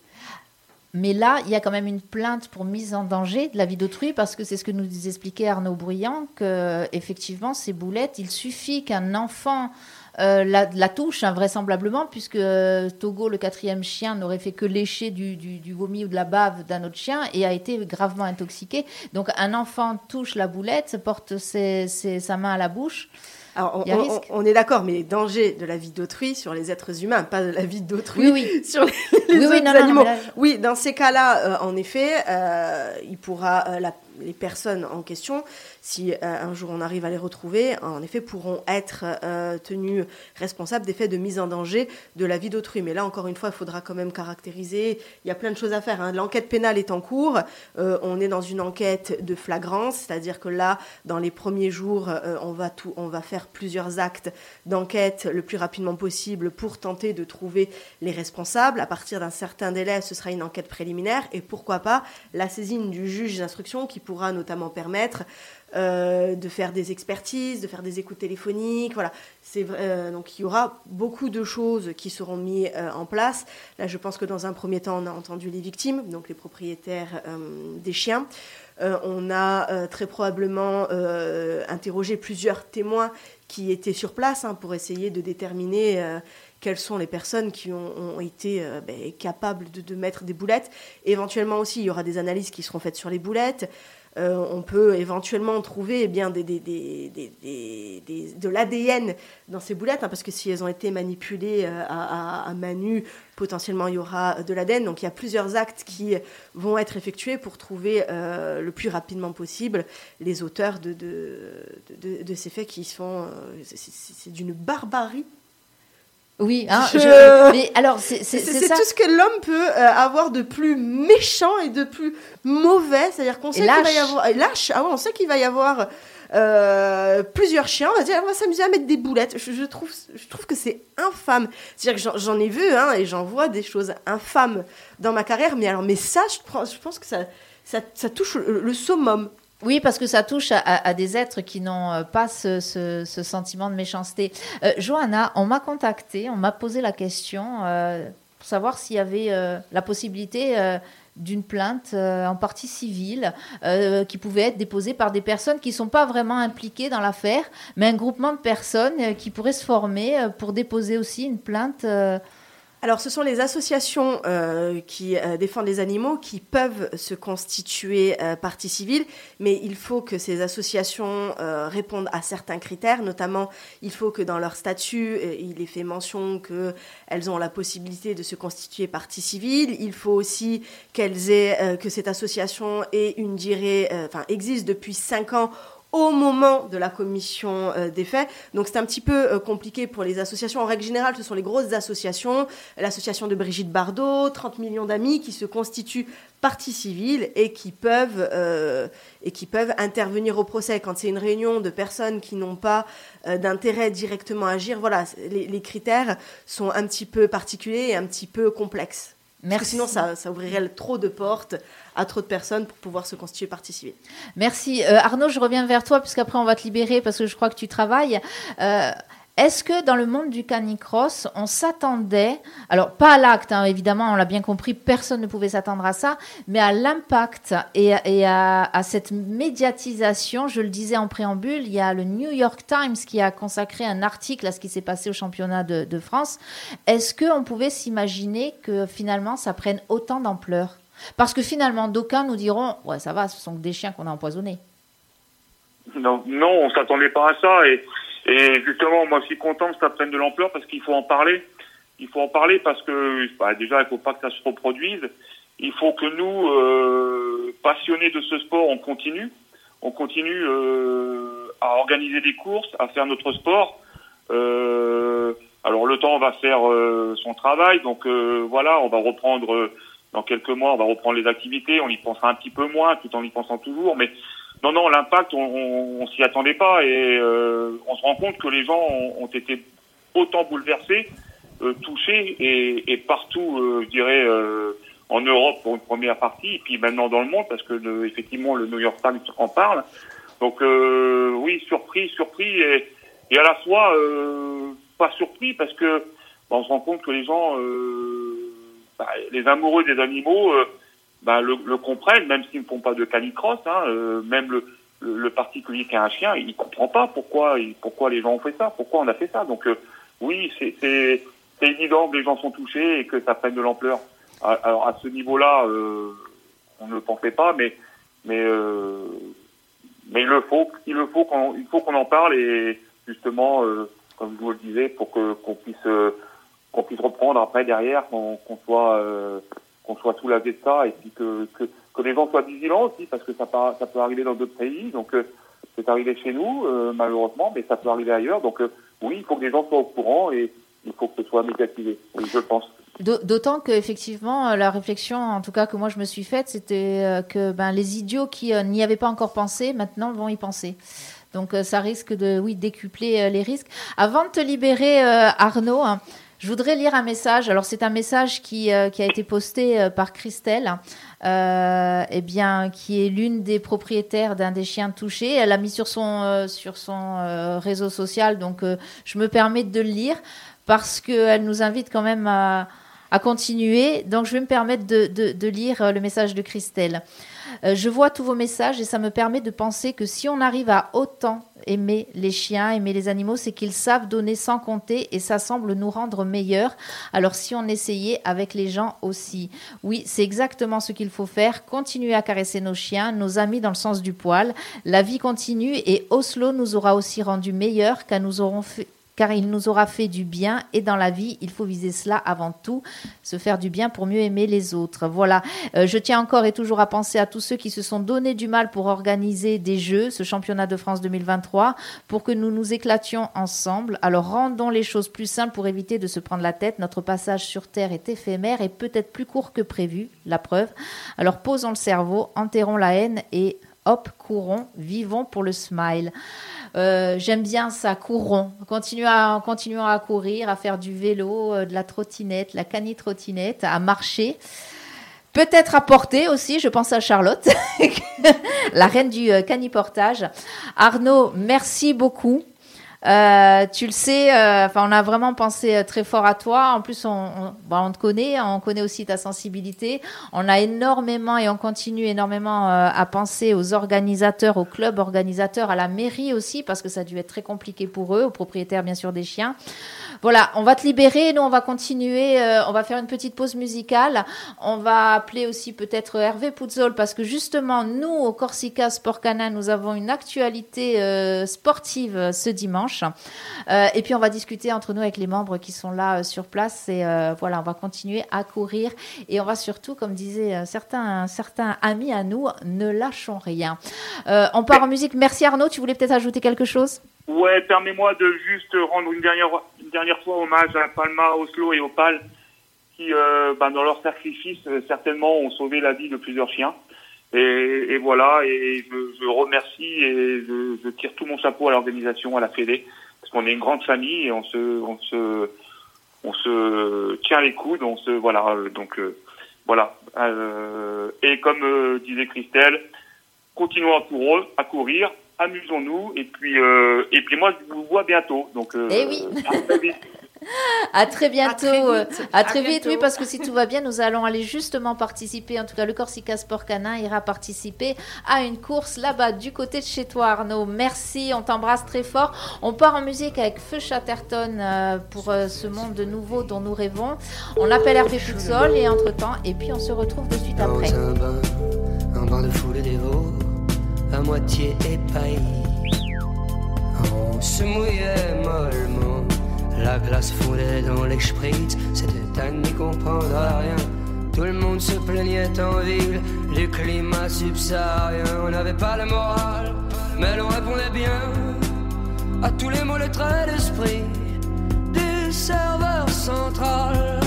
Mais là, il y a quand même une plainte pour mise en danger de la vie d'autrui, parce que c'est ce que nous expliquait Arnaud Bruyant, que effectivement, ces boulettes, il suffit qu'un enfant euh, la, touche, invraisemblablement, puisque euh, Togo, le quatrième chien, n'aurait fait que lécher du, vomi ou de la bave d'un autre chien et a été gravement intoxiqué. Donc un enfant touche la boulette, porte sa main à la bouche on, est d'accord, mais danger de la vie d'autrui sur les êtres humains, pas de la vie d'autrui [LAUGHS] sur les, autres animaux. Oui, dans ces cas-là, euh, en effet, euh, il pourra, euh, les personnes en question si euh, un jour on arrive à les retrouver, en effet, pourront être euh, tenus responsables des faits de mise en danger de la vie d'autrui. Mais là, encore une fois, il faudra quand même caractériser. Il y a plein de choses à faire. Hein. L'enquête pénale est en cours. Euh, on est dans une enquête de flagrance, c'est-à-dire que là, dans les premiers jours, on, va tout, on va faire plusieurs actes d'enquête le plus rapidement possible pour tenter de trouver les responsables. À partir d'un certain délai, ce sera une enquête préliminaire et pourquoi pas la saisine du juge d'instruction qui pourra notamment permettre euh, de faire des expertises, de faire des écoutes téléphoniques. Voilà. Euh, donc il y aura beaucoup de choses qui seront mises euh, en place. Là, je pense que dans un premier temps, on a entendu les victimes, donc les propriétaires des chiens. on a très probablement interrogé plusieurs témoins qui étaient sur place hein, pour essayer de déterminer quelles sont les personnes qui ont, été ben, capables de, mettre des boulettes. éventuellement aussi, il y aura des analyses qui seront faites sur les boulettes. Euh, on peut éventuellement trouver eh bien, de l'ADN dans ces boulettes, hein, parce que si elles ont été manipulées euh, à, Manu, potentiellement il y aura de l'ADN. Donc il y a plusieurs actes qui vont être effectués pour trouver euh, le plus rapidement possible les auteurs de, de ces faits qui sont... c'est d'une barbarie oui, hein, [LAUGHS] mais alors c'est tout ce que l'homme peut euh, avoir de plus méchant et de plus mauvais, c'est-à-dire qu'on sait qu'il va y avoir lâche. Ah ouais, on sait qu'il va y avoir euh, plusieurs chiens. On va dire, on va s'amuser à mettre des boulettes. Je, trouve, je trouve que c'est infâme. C'est-à-dire que j'en ai vu, hein, et j'en vois des choses infâmes dans ma carrière. Mais alors, mais ça, je, pense que ça, ça, ça touche le, le summum. Oui, parce que ça touche à, des êtres qui n'ont euh, pas ce, sentiment de méchanceté. Euh, Johanna, on m'a contacté, on m'a posé la question euh, pour savoir s'il y avait la possibilité d'une plainte en partie civile qui pouvait être déposée par des personnes qui ne sont pas vraiment impliquées dans l'affaire, mais un groupement de personnes qui pourraient se former pour déposer aussi une plainte alors, ce sont les associations euh, qui euh, défendent les animaux qui peuvent se constituer euh, partie civile, mais il faut que ces associations répondent à certains critères, notamment il faut que dans leur statut, il est fait mention qu'elles ont la possibilité de se constituer partie civile. Il faut aussi qu'elles aient, que cette association ait une durée, enfin existe depuis cinq ans au moment de la commission euh, des faits. Donc c'est un petit peu euh, compliqué pour les associations. En règle générale, ce sont les grosses associations, l'association de Brigitte Bardot, 30 millions d'amis qui se constituent partie civile et qui peuvent euh, et qui peuvent intervenir au procès quand c'est une réunion de personnes qui n'ont pas d'intérêt directement à agir. Voilà, les, les critères sont un petit peu particuliers et un petit peu complexes. Parce que sinon, ça, ça, ouvrirait trop de portes à trop de personnes pour pouvoir se constituer partie civile. Merci. Euh, Arnaud, je reviens vers toi, puisqu'après, on va te libérer parce que je crois que tu travailles. Euh, est-ce que dans le monde du canicross, on s'attendait, alors pas à l'acte, hein, évidemment, on l'a bien compris, personne ne pouvait s'attendre à ça, mais à l'impact et, à, cette médiatisation, je le disais en préambule, il y a le New York Times qui a consacré un article à ce qui s'est passé au championnat de, France. Est-ce qu'on pouvait s'imaginer que finalement ça prenne autant d'ampleur? Parce que finalement, d'aucuns nous diront, ouais ça va, ce sont des chiens qu'on a empoisonnés. Non, on s'attendait pas à ça et justement, moi, je suis content que ça prenne de l'ampleur parce qu'il faut en parler. Il faut en parler parce que, bah, déjà, il faut pas que ça se reproduise. Il faut que nous, euh, passionnés de ce sport, on continue. On continue euh, à organiser des courses, à faire notre sport. Euh, alors le temps va faire euh, son travail, donc euh, voilà, on va reprendre dans quelques mois, on va reprendre les activités. On y pensera un petit peu moins, tout en y pensant toujours, mais non, non, l'impact, on, on, s'y attendait pas et euh, on se rend compte que les gens ont, été autant bouleversés, euh, touchés et, et partout, euh, je dirais, en Europe pour une première partie, et puis maintenant dans le monde parce que effectivement le New York Times en parle. Donc oui, surpris, surpris et, et à la fois pas surpris parce que on se rend compte que les gens, bah, les amoureux des animaux ben, le, le, comprennent, même s'ils ne font pas de canicross. Hein, euh, même le, le, particulier qui a un chien, il comprend pas pourquoi, pourquoi les gens ont fait ça, pourquoi on a fait ça. Donc euh, oui, c'est évident que les gens sont touchés et que ça prenne de l'ampleur. Alors à ce niveau-là, euh, on ne le pensait pas, mais mais euh, mais il le faut, il le faut qu'on il faut qu'on en parle et justement, comme je vous le disais, pour que qu'on puisse qu'on puisse reprendre après derrière, qu'on soit qu'on soit soulagé de ça et puis que, que, que, les gens soient vigilants aussi parce que ça, ça peut arriver dans d'autres pays. Donc euh, c'est arrivé chez nous euh, malheureusement, mais ça peut arriver ailleurs. Donc euh, oui, il faut que les gens soient au courant et il faut que ce soit médiatisé. Oui, je pense. D'autant que effectivement, la réflexion, en tout cas que moi je me suis faite, c'était que ben, les idiots qui n'y avaient pas encore pensé, maintenant vont y penser. Donc ça risque de, oui, décupler les risques. Avant de te libérer, Arnaud, hein, je voudrais lire un message. Alors, c'est un message qui, euh, a été posté euh, par Christelle, euh, eh bien, qui est l'une des propriétaires d'un des chiens touchés. Elle l'a mis sur son, euh, sur son réseau social, donc je me permets de le lire parce qu'elle nous invite quand même à, à continuer. Donc, je vais me permettre de, de lire le message de Christelle. Euh, je vois tous vos messages et ça me permet de penser que si on arrive à autant aimer les chiens, aimer les animaux, c'est qu'ils savent donner sans compter et ça semble nous rendre meilleurs. Alors si on essayait avec les gens aussi. Oui, c'est exactement ce qu'il faut faire. Continuer à caresser nos chiens, nos amis dans le sens du poil. La vie continue et Oslo nous aura aussi rendu meilleurs car nous aurons fait car il nous aura fait du bien et dans la vie, il faut viser cela avant tout, se faire du bien pour mieux aimer les autres. Voilà, euh, je tiens encore et toujours à penser à tous ceux qui se sont donné du mal pour organiser des jeux, ce championnat de France 2023, pour que nous nous éclations ensemble. Alors rendons les choses plus simples pour éviter de se prendre la tête. Notre passage sur Terre est éphémère et peut-être plus court que prévu, la preuve. Alors posons le cerveau, enterrons la haine et hop, courons, vivons pour le smile. Euh, j'aime bien ça, courons. Continuons à, courir, à faire du vélo, euh, de la trottinette, la cani-trottinette, à marcher. Peut-être à porter aussi, je pense à Charlotte, [LAUGHS] la reine du euh, cani-portage. Arnaud, merci beaucoup. Euh, tu le sais, euh, enfin, on a vraiment pensé euh, très fort à toi. En plus, on, on, te connaît, on connaît aussi ta sensibilité. On a énormément et on continue énormément à penser aux organisateurs, aux clubs organisateurs, à la mairie aussi, parce que ça a dû être très compliqué pour eux, aux propriétaires bien sûr des chiens. Voilà, on va te libérer. Nous, on va continuer. Euh, on va faire une petite pause musicale. On va appeler aussi peut-être Hervé Puzzol parce que justement, nous, au Corsica Sport Canin, nous avons une actualité euh, sportive euh, ce dimanche. Et puis, on va discuter entre nous avec les membres qui sont là sur place. Et voilà, on va continuer à courir. Et on va surtout, comme disaient certains, certains amis à nous, ne lâchons rien. on part en musique. Merci Arnaud. Tu voulais peut-être ajouter quelque chose? Ouais, permets-moi de juste rendre une dernière, une dernière fois hommage à Palma, Oslo et Opal, qui, euh, bah, dans leur sacrifice, euh, certainement ont sauvé la vie de plusieurs chiens. Et, et voilà, et je, je, remercie et je, je, tire tout mon chapeau à l'organisation, à la Fédé, parce qu'on est une grande famille et on se, on se, on se tient les coudes, on se, voilà, euh, donc euh, voilà. Euh, et comme disait Christelle, continuons à courir, à courir amusons-nous et puis euh, et puis moi je vous vois bientôt donc euh, eh oui. à [LAUGHS] très bientôt. À très vite, oui, parce que si tout va bien, nous allons aller justement participer, en tout cas le Corsica Sport Canin ira participer à une course là-bas du côté de chez toi Arnaud. Merci, on t'embrasse très fort. On part en musique avec Feu Chatterton euh, pour ce monde de nouveau dont nous rêvons. On appelle Hervé Futsol et entre-temps, et puis on se retrouve de suite après. un bain, un bain de foule à moitié épaillis. On se mouillait mollement, la glace fondait dans les spritz, c'était à n'y comprendre rien. Tout le monde se plaignait en ville du climat subsaharien. On n'avait pas le moral, mais l'on répondait bien à tous les mots, les traits d'esprit du serveur central.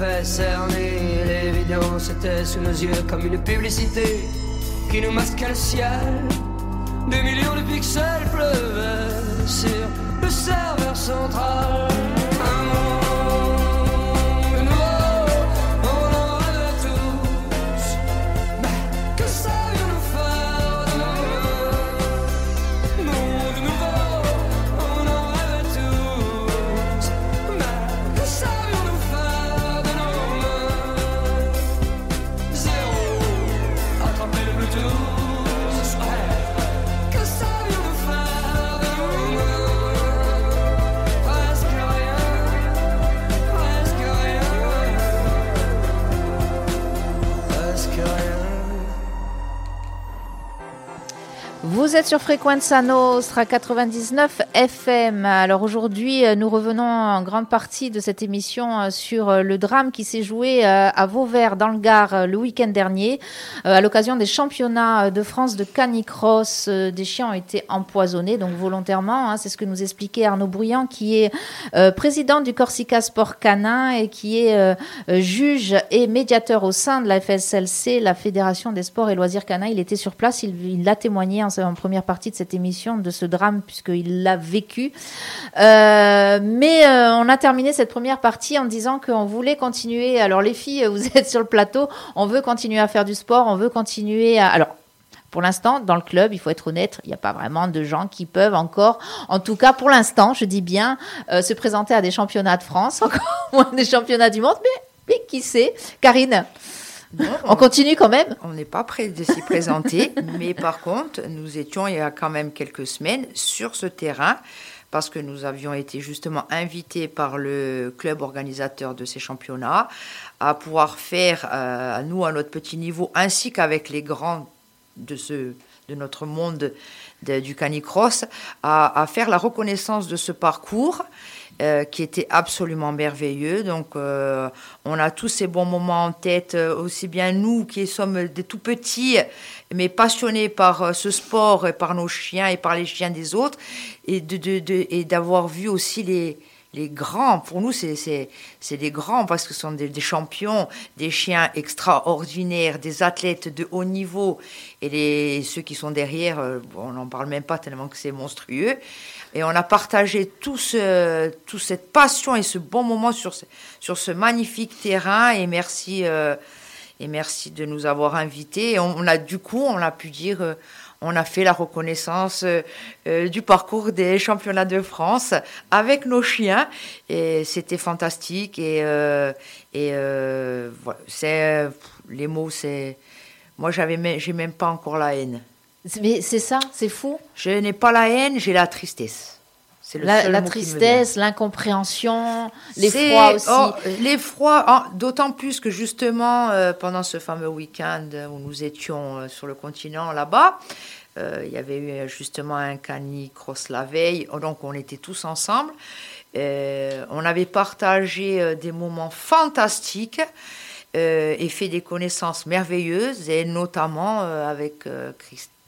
Fait cerner, l'évidence était sous nos yeux comme une publicité qui nous masquait le ciel. Des millions de pixels pleuvaient sur le serveur central. Sur Frequenza Nostra 99 FM. Alors aujourd'hui, euh, nous revenons en grande partie de cette émission euh, sur euh, le drame qui s'est joué à Vauvert dans le Gard le week-end dernier à l'occasion des championnats de France de canicross. Des chiens ont été empoisonnés, donc volontairement. Hein. C'est ce que nous expliquait Arnaud Bruyant, qui est président du Corsica Sport Canin et qui est juge et médiateur au sein de la FSLC, la Fédération des sports et loisirs canins. Il était sur place, il l'a témoigné en première partie de cette émission de ce drame puisqu'il l'a vécu. Euh, mais euh, on a terminé cette première partie en disant qu'on voulait continuer. Alors les filles, vous êtes sur le plateau, on veut continuer à faire du sport, on veut continuer à... Alors pour l'instant, dans le club, il faut être honnête, il n'y a pas vraiment de gens qui peuvent encore, en tout cas pour l'instant, je dis bien, euh, se présenter à des championnats de France, [LAUGHS] encore moins des championnats du monde, mais, mais qui sait? Karine? On, continue quand même? On n'est pas prêt de s'y présenter, [LAUGHS] mais par contre, nous étions il y a quand même quelques semaines sur ce terrain parce que nous avions été justement invités par le club organisateur de ces championnats à pouvoir faire, euh, nous, à notre petit niveau, ainsi qu'avec les grands de, ce, de notre monde du canicross, à, à faire la reconnaissance de ce parcours euh, qui était absolument merveilleux. Donc, euh, on a tous ces bons moments en tête, euh, aussi bien nous qui sommes des tout petits, mais passionnés par ce sport et par nos chiens et par les chiens des autres, et d'avoir vu aussi les, grands, pour nous, c'est des grands parce que ce sont des, champions, des chiens extraordinaires, des athlètes de haut niveau. Et ceux qui sont derrière, on n'en parle même pas tellement que c'est monstrueux. Et on a partagé tout ce, toute cette passion et ce bon moment sur ce, sur ce magnifique terrain. Et merci, euh, et merci de nous avoir invités. Et on, a du coup, on a pu dire, euh, on a fait la reconnaissance euh, du parcours des championnats de France avec nos chiens. Et c'était fantastique. Et, et voilà, c'est les mots, c'est moi j'avais, j'ai même pas encore la haine. Mais c'est ça, c'est fou. Je n'ai pas la haine, j'ai la tristesse. C'est la, la tristesse, l'incompréhension, l'effroi aussi. Oh, l'effroi, oh, d'autant plus que justement, euh, pendant ce fameux week-end où nous étions euh, sur le continent là-bas, euh, il y avait eu justement un canicross la veille, oh, donc on était tous ensemble. on avait partagé des moments fantastiques. et fait des connaissances merveilleuses, et notamment avec Christophe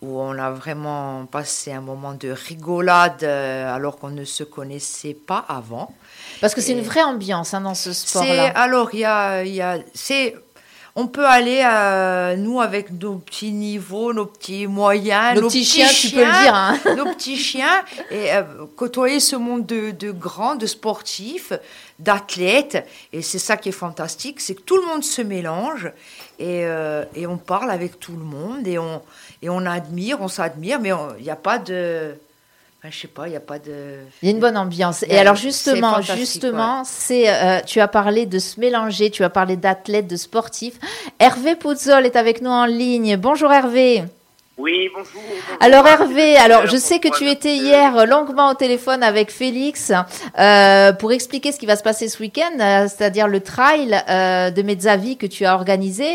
où on a vraiment passé un moment de rigolade euh, alors qu'on ne se connaissait pas avant. Parce que c'est une vraie ambiance hein, dans ce sport-là. Alors, il y a, y a c'est on peut aller, euh, nous, avec nos petits niveaux, nos petits moyens, nos, petits, chiens, tu peux le dire. Hein. nos petits chiens, et euh, côtoyer ce monde de, de grands, de sportifs, d'athlètes. Et c'est ça qui est fantastique, c'est que tout le monde se mélange et, euh, et, on parle avec tout le monde et on, et on admire, on s'admire, mais il n'y a pas de je sais pas, il n'y a pas de. Il y a une bonne ambiance. Et alors justement, justement, c'est, euh, tu as parlé de se mélanger, tu as parlé d'athlètes, de sportifs. Hervé Pouzzol est avec nous en ligne. Bonjour Hervé. Oui, bonjour. Alors Hervé, alors je sais que tu étais hier longuement au téléphone avec Félix euh, pour expliquer ce qui va se passer ce week-end, euh, c'est-à-dire le trail euh, de Mezzavi que tu as organisé.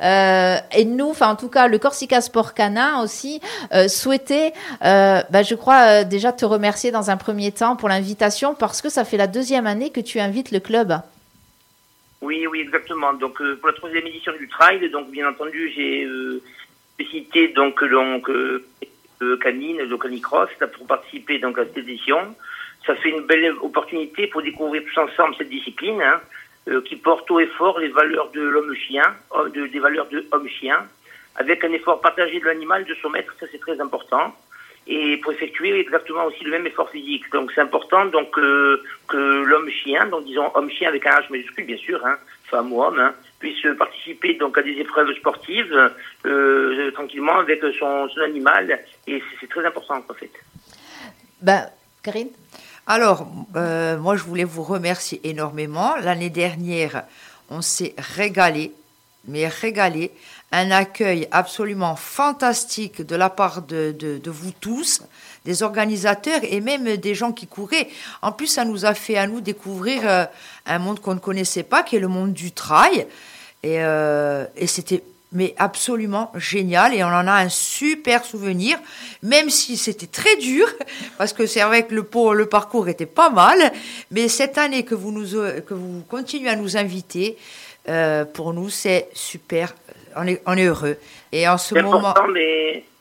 et nous, enfin en tout cas le Corsica Sport Canin aussi, souhaitait, bah, je crois déjà te remercier dans un premier temps pour l'invitation parce que ça fait la deuxième année que tu invites le club. Oui, oui, exactement. Donc pour la troisième édition du trail, donc bien entendu j'ai cité donc donc euh, canine, le canicross, pour participer donc à cette édition. Ça fait une belle opportunité pour découvrir tous ensemble cette discipline hein, euh, qui porte haut et fort les valeurs de l'homme-chien, euh, de, des valeurs de homme-chien, avec un effort partagé de l'animal, de son maître, ça c'est très important et pour effectuer exactement aussi le même effort physique. Donc c'est important donc que l'homme-chien, donc disons homme-chien avec un H majuscule bien sûr, hein, femme ou homme, hein, puisse participer donc à des épreuves sportives euh, tranquillement avec son, son animal et c'est très important en fait. Ben, Karine? Alors, euh, moi je voulais vous remercier énormément. L'année dernière, on s'est régalé, mais régalé. Un accueil absolument fantastique de la part de, de, de vous tous des organisateurs et même des gens qui couraient. En plus, ça nous a fait à nous découvrir euh, un monde qu'on ne connaissait pas, qui est le monde du trail. Et, euh, et c'était mais absolument génial et on en a un super souvenir, même si c'était très dur, [LAUGHS] parce que c'est vrai que le, le parcours était pas mal, mais cette année que vous, nous, que vous continuez à nous inviter, euh, pour nous c'est super, on est, on est heureux. Et en ce moment...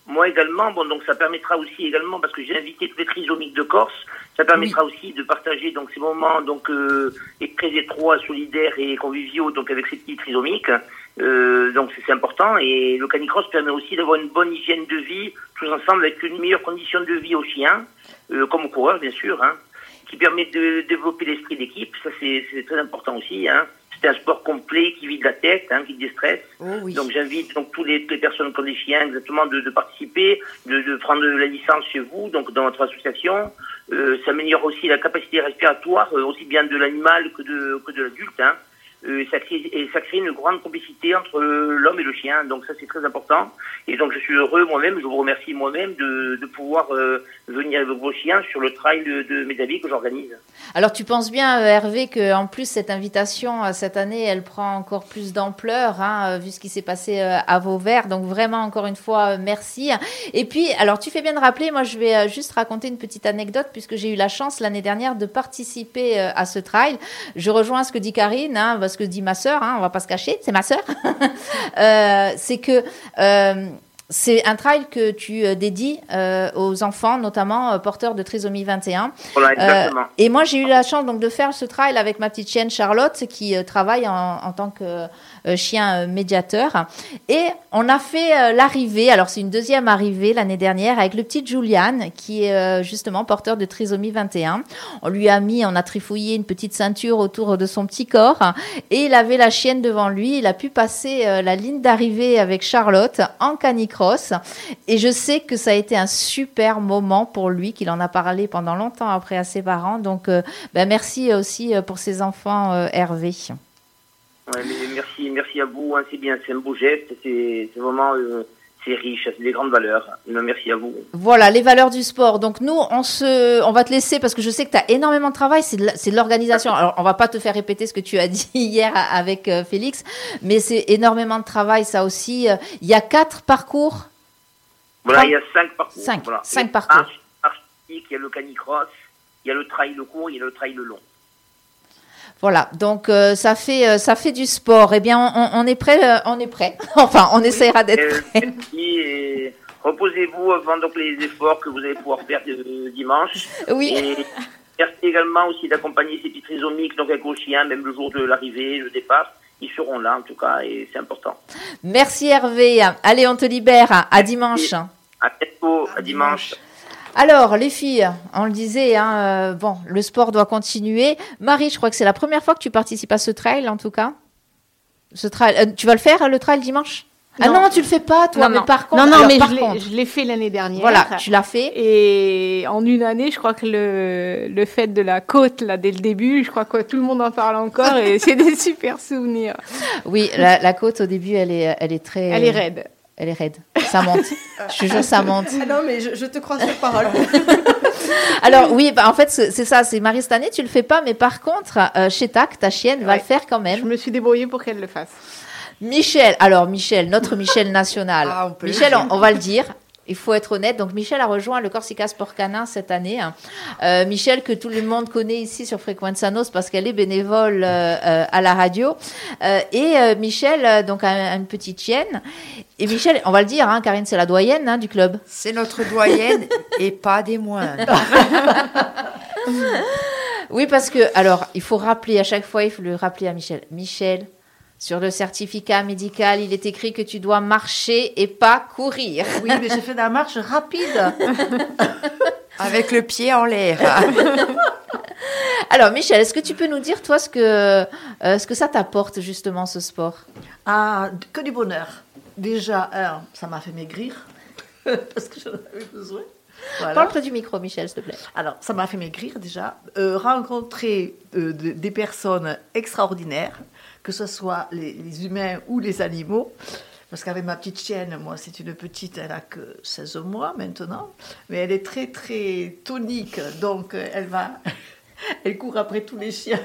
moi également, bon, donc ça permettra aussi également, parce que j'ai invité tous les trisomiques de Corse, ça permettra aussi de partager donc ces moments donc euh, très étroits, solidaires et conviviaux donc avec ces petits trisomiques. Euh, donc c'est important et le canicross permet aussi d'avoir une bonne hygiène de vie tous ensemble avec une meilleure condition de vie aux chiens, euh, comme aux coureurs bien sûr, hein, qui permet de développer l'esprit d'équipe. Ça c'est très important aussi. Hein. C'est un sport complet qui vide la tête, hein, qui déstresse. Oh donc j'invite donc tous les, toutes les personnes qui ont des chiens exactement de, de participer, de, de, prendre la licence chez vous, donc dans votre association. Euh, ça améliore aussi la capacité respiratoire, euh, aussi bien de l'animal que de, que de l'adulte. Hein. Euh, ça crée, et ça crée une grande complicité entre euh, l'homme et le chien. Donc ça c'est très important. Et donc je suis heureux moi-même, je vous remercie moi-même de, de pouvoir euh, venir avec vos chiens sur le trail de, de amis que j'organise. Alors tu penses bien Hervé que en plus cette invitation cette année elle prend encore plus d'ampleur hein, vu ce qui s'est passé à Vauvert. Donc vraiment encore une fois merci. Et puis alors tu fais bien de rappeler, moi je vais juste raconter une petite anecdote puisque j'ai eu la chance l'année dernière de participer à ce trail. Je rejoins ce que dit Karine. Hein, ce que dit ma sœur, hein, on va pas se cacher, c'est ma sœur, [LAUGHS] euh, c'est que euh, c'est un trail que tu euh, dédies aux enfants, notamment porteurs de trisomie 21. Voilà, exactement. et moi, j'ai eu la chance donc de faire ce trail avec ma petite chienne Charlotte, qui travaille en, en tant que chien euh, médiateur. Et on a fait euh, l'arrivée, alors c'est une deuxième arrivée l'année dernière avec le petit Julian qui est justement porteur de trisomie 21. On lui a mis, on a trifouillé une petite ceinture autour de son petit corps et il avait la chienne devant lui. Il a pu passer la ligne d'arrivée avec Charlotte en canicross et je sais que ça a été un super moment pour lui, qu'il en a parlé pendant longtemps après à ses parents. Donc ben merci aussi pour ses enfants Hervé merci, merci à vous. Hein, c'est bien, c'est un beau geste. C'est vraiment. Euh, c'est riche, c'est des grandes valeurs. Merci à vous. Voilà, les valeurs du sport. Donc nous, on, se, on va te laisser parce que je sais que tu as énormément de travail, c'est de l'organisation. Alors on va pas te faire répéter ce que tu as dit hier avec euh, Félix, mais c'est énormément de travail ça aussi. Il y a quatre parcours. Voilà, il y a cinq parcours. Cinq, cinq parcours. il y a le canicross, il y a le trail le court, il y a le trail le long. Voilà, donc euh, ça fait euh, ça fait du sport. Eh bien, on, est prêt, euh, on est prêt. [LAUGHS] enfin, on essaiera d'être prêt. Et reposez-vous avant donc les efforts que vous allez pouvoir faire dimanche. Oui. Et merci également aussi d'accompagner ces petits trisomiques donc avec vos chiens, même le jour de l'arrivée, le départ. Ils seront là en tout cas et c'est important. Merci Hervé. Allez, on te libère. À dimanche. À bientôt. À dimanche. Alors, les filles, on le disait, hein, euh, bon, le sport doit continuer. Marie, je crois que c'est la première fois que tu participes à ce trail, en tout cas. Ce trail, euh, tu vas le faire, le trail dimanche? Ah non, tu le fais pas, toi. mais par contre, non, non, mais je l'ai fait l'année dernière. Voilà, tu l'as fait. Et en une année, je crois que le, le fait de la côte, là, dès le début, je crois que tout le monde en parle encore et [LAUGHS] c'est des super souvenirs. Oui, la, la, côte, au début, elle est, elle est très. Elle est raide elle est raide. Ça monte. je te jure, ça monte. Ah non, mais je, te crois sur parole. [LAUGHS] Alors oui, bah, en fait, c'est ça, c'est Marie cette année, tu le fais pas, mais par contre, euh, chez TAC, ta chienne va le faire quand même. Je me suis débrouillée pour qu'elle le fasse. Michel, alors Michel, notre Michel national. Ah, Michel, on, va le dire, il faut être honnête. Donc Michel a rejoint le Corsica Sport Canin cette année. Hein. Euh, Michel que tout le monde connaît ici sur Frequenzanos parce qu'elle est bénévole euh, euh, à la radio. et Michel donc a une petite chienne. Et Michel, on va le dire, hein, Karine, c'est la doyenne hein, du club. C'est notre doyenne [LAUGHS] et pas des moindres. [LAUGHS] oui, parce que, alors, il faut rappeler à chaque fois, il faut le rappeler à Michel. Michel, sur le certificat médical, il est écrit que tu dois marcher et pas courir. Oui, mais j'ai fait de la marche rapide. [LAUGHS] Avec le pied en l'air. Alors, Michel, est-ce que tu peux nous dire, toi, ce que, euh, ce que ça t'apporte, justement, ce sport? Ah, que du bonheur. Déjà, ça m'a fait maigrir, [LAUGHS] parce que j'en avais besoin. Parle près du micro, Michel, s'il te plaît. Alors, ça m'a fait maigrir déjà. Euh, rencontrer euh, des personnes extraordinaires que ce soit les, humains ou les animaux. Parce qu'avec ma petite chienne, moi, c'est une petite, elle a que 16 mois maintenant, mais elle est très, très tonique, donc elle va, [LAUGHS] elle court après tous les chiens.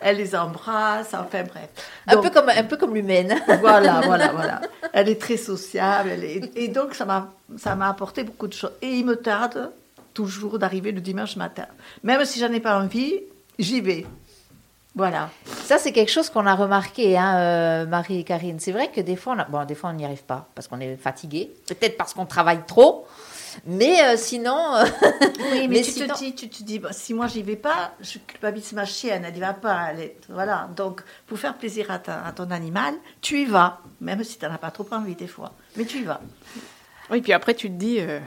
Elle les embrasse, enfin bref. Un peu comme, un peu comme l'humaine. [LAUGHS] voilà, [LAUGHS] voilà, voilà. Elle est très sociable. elle est- Et donc, ça m'a, ça m'a apporté beaucoup de choses. Et il me tarde toujours d'arriver le dimanche matin. Même si j'en ai pas envie, j'y vais. Voilà. Ça, c'est quelque chose qu'on a remarqué, hein, euh, Marie et Karine. C'est vrai que des fois, on a- bon, des fois, on n'y arrive pas parce qu'on est fatigué. Peut-être parce qu'on travaille trop. Mais euh, sinon, euh, Oui, mais, [LAUGHS] Mais tu sinon- te dis, tu te dis, si moi j'y vais pas, je culpabilise ma chienne, elle y va pas. Elle est- voilà. Donc, pour faire plaisir à, ta- à ton animal, tu y vas, même si tu n'en as pas trop envie des fois. Mais tu y vas. Oui, puis après, tu te dis, euh,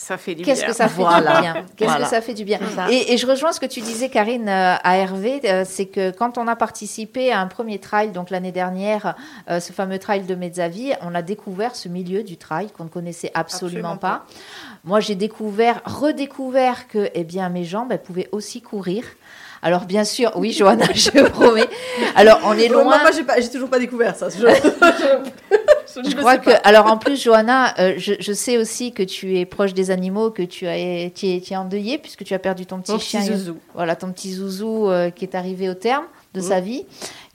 ça fait du qu'est-ce bien. que ça fait Voilà. du bien? Qu'est-ce Voilà. que ça fait du bien? Et, et je rejoins ce que tu disais, Karine, euh, à Hervé, euh, c'est que quand on a participé à un premier trail, donc l'année dernière, euh, ce fameux trail de Mezzavi, on a découvert ce milieu du trail qu'on ne connaissait absolument, Absolument pas. Moi, j'ai découvert, redécouvert que eh bien, mes jambes elles pouvaient aussi courir. Alors, bien sûr, oui, Johanna, [LAUGHS] je promets. Alors, on est Moi, loin. moi, j'ai pas- j'ai toujours pas découvert ça. Je, [LAUGHS] je- crois que, alors en plus, Johanna, euh, je, je sais aussi que tu es proche des animaux, que tu, as, tu, es, tu es endeuillée puisque tu as perdu ton petit Mon chien. petit zouzou. Voilà, ton petit zouzou euh, qui est arrivé au terme de Mm. sa vie,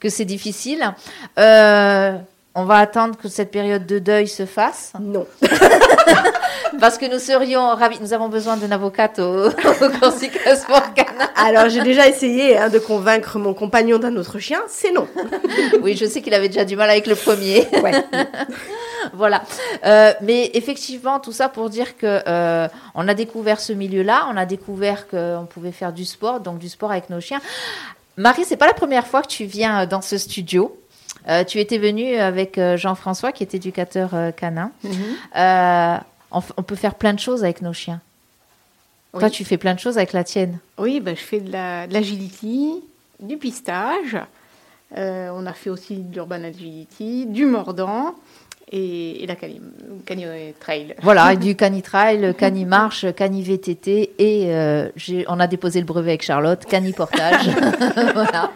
que c'est difficile. Euh, on va attendre que cette période de deuil se fasse Non. [LAUGHS] parce que nous serions ravis. Nous avons besoin d'une avocate au, au Corsica Sport. Alors, j'ai déjà essayé hein, de convaincre mon compagnon d'un autre chien. C'est non. [LAUGHS] Oui, je sais qu'il avait déjà du mal avec le premier. Ouais. [LAUGHS] Voilà. Euh, mais effectivement, tout ça pour dire que euh, on a découvert ce milieu-là, on a découvert qu'on pouvait faire du sport, donc du sport avec nos chiens. Marie, c'est pas la première fois que tu viens dans ce studio. Euh, tu étais venue avec euh, Jean-François, qui est éducateur euh, canin. Euh, on, peut faire plein de choses avec nos chiens. Oui. Toi, tu fais plein de choses avec la tienne. Oui, ben, je fais de la- de l'agility, du pistage. On a fait aussi de l'urban agility, du mordant et, et la cani, cani trail. Voilà, du cani-trail, cani-marche, cani-VTT et euh, on a déposé le brevet avec Charlotte, cani-portage. [LAUGHS] voilà.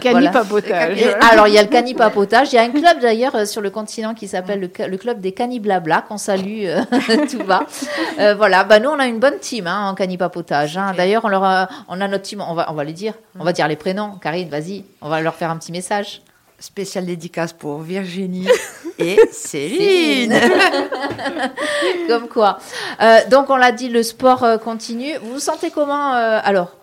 Cani Voilà. papotage. Et alors, il y a le cani-papotage. Il y a un club d'ailleurs euh, sur le continent qui s'appelle le, club des cani-blabla, qu'on salue euh, [LAUGHS] tout bas. Euh, voilà, bah, nous, on a une bonne team hein, en cani-papotage. hein. D'ailleurs, on, leur a, on a notre team, on va, on va les dire. On va dire les prénoms. Karine, vas-y, on va leur faire un petit message. Spécial dédicace pour Virginie [LAUGHS] et Céline. [LAUGHS] Comme quoi. Euh, donc, on l'a dit, le sport euh, continue. Vous vous sentez comment euh, Alors,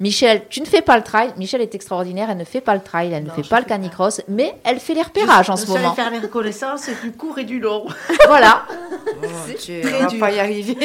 Michel, tu ne fais pas le trail. Michel est extraordinaire. Elle ne fait pas le trail, elle ne Non, fait pas le canicross, mais elle fait les repérages en Je ce suis allée moment. faire les reconnaissances, c'est du court et du long. [LAUGHS] Voilà. Oh, très vas dur. pas y arriver.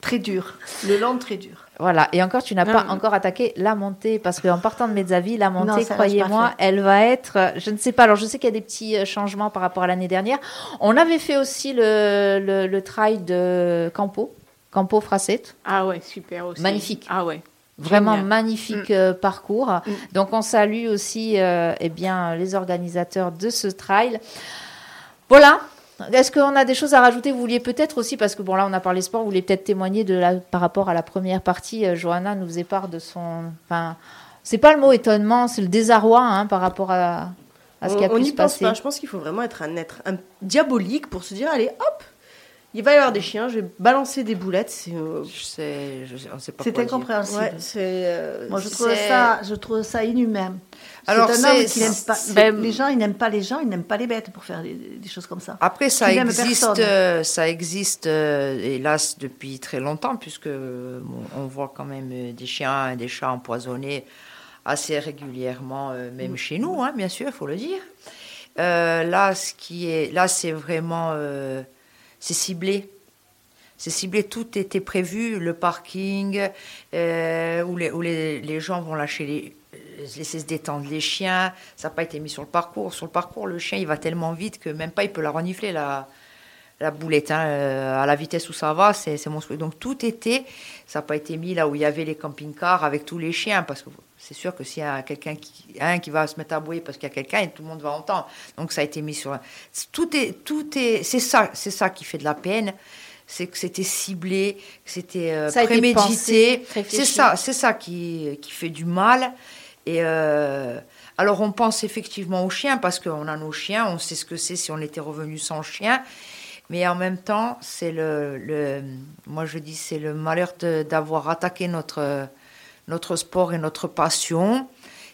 très dur. Le long, très dur. Voilà, et encore, tu n'as pas encore attaqué la montée, parce qu'en partant de Mezzavi, la montée, croyez-moi, elle va être, euh, je ne sais pas, alors je sais qu'il y a des petits euh, changements par rapport à l'année dernière. On avait fait aussi le, le, le trail de Campo, Campo Fracette, Ah ouais, super aussi. Magnifique. Ah ouais. vraiment Génial. magnifique euh, parcours. Mm. Donc on salue aussi euh, eh bien, les organisateurs de ce trail. Voilà. Est-ce qu'on a des choses à rajouter? Vous vouliez peut-être aussi, parce que bon là on a parlé sport, vous vouliez peut-être témoigner de la, par rapport à la première partie. euh, Johanna nous faisait part de son... Enfin, c'est pas le mot étonnement, c'est le désarroi hein, par rapport à, à ce qui a on pu n'y se pense passer. pas. Je pense qu'il faut vraiment être un être un diabolique pour se dire allez, hop, il va y avoir des chiens, je vais balancer des boulettes. C'est euh, Je sais, je sais, on sait pas C'est incompréhensible. ouais, c'est. euh, Moi, je trouve ça, je trouve ça inhumain. Alors, c'est un homme c'est- qui n'aime pas. Ben, les gens, ils n'aiment pas les gens, ils n'aiment pas les bêtes pour faire des, des choses comme ça. Après, ça existe, euh, ça existe, euh, hélas, depuis très longtemps, puisque euh, bon, on voit quand même des chiens et des chats empoisonnés assez régulièrement, euh, même chez nous, hein, bien sûr, il faut le dire. Là, ce qui est, là, c'est vraiment, c'est ciblé. C'est ciblé, tout était prévu, le parking, où, les, où les, les gens vont lâcher les, laisser se détendre les chiens. Ça n'a pas été mis sur le parcours. Sur le parcours, le chien, il va tellement vite que même pas il peut la renifler, la, la boulette. hein. Euh, à la vitesse où ça va, c'est monstrueux. Donc tout était, ça n'a pas été mis là où il y avait les camping-cars avec tous les chiens, parce que c'est sûr que s'il y a quelqu'un qui, un qui va se mettre à bouer parce qu'il y a quelqu'un, et tout le monde va entendre. Donc ça a été mis sur. Tout est, tout est, c'est ça, c'est ça qui fait de la peine. C'est que c'était ciblé, que c'était euh, prémédité. C'est ça, c'est ça qui, qui fait du mal. Et euh, alors on pense effectivement aux chiens parce qu'on a nos chiens, on sait ce que c'est si on était revenu sans chien. Mais en même temps, c'est le, moi je dis, c'est le malheur d'avoir attaqué notre, notre sport et notre passion.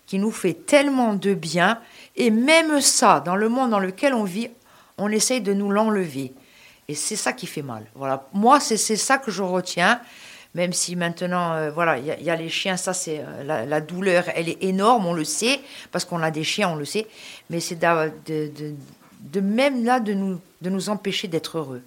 qui nous fait tellement de bien. Et même ça, dans le monde dans lequel on vit, on essaye de nous l'enlever. Et c'est ça qui fait mal. Voilà. Moi, c'est ça que je retiens. Même si maintenant, euh, voilà, il y, a les chiens, ça c'est euh, la, douleur, elle est énorme, on le sait, parce qu'on a des chiens, on le sait. Mais c'est de, de, même là de nous, de nous empêcher d'être heureux.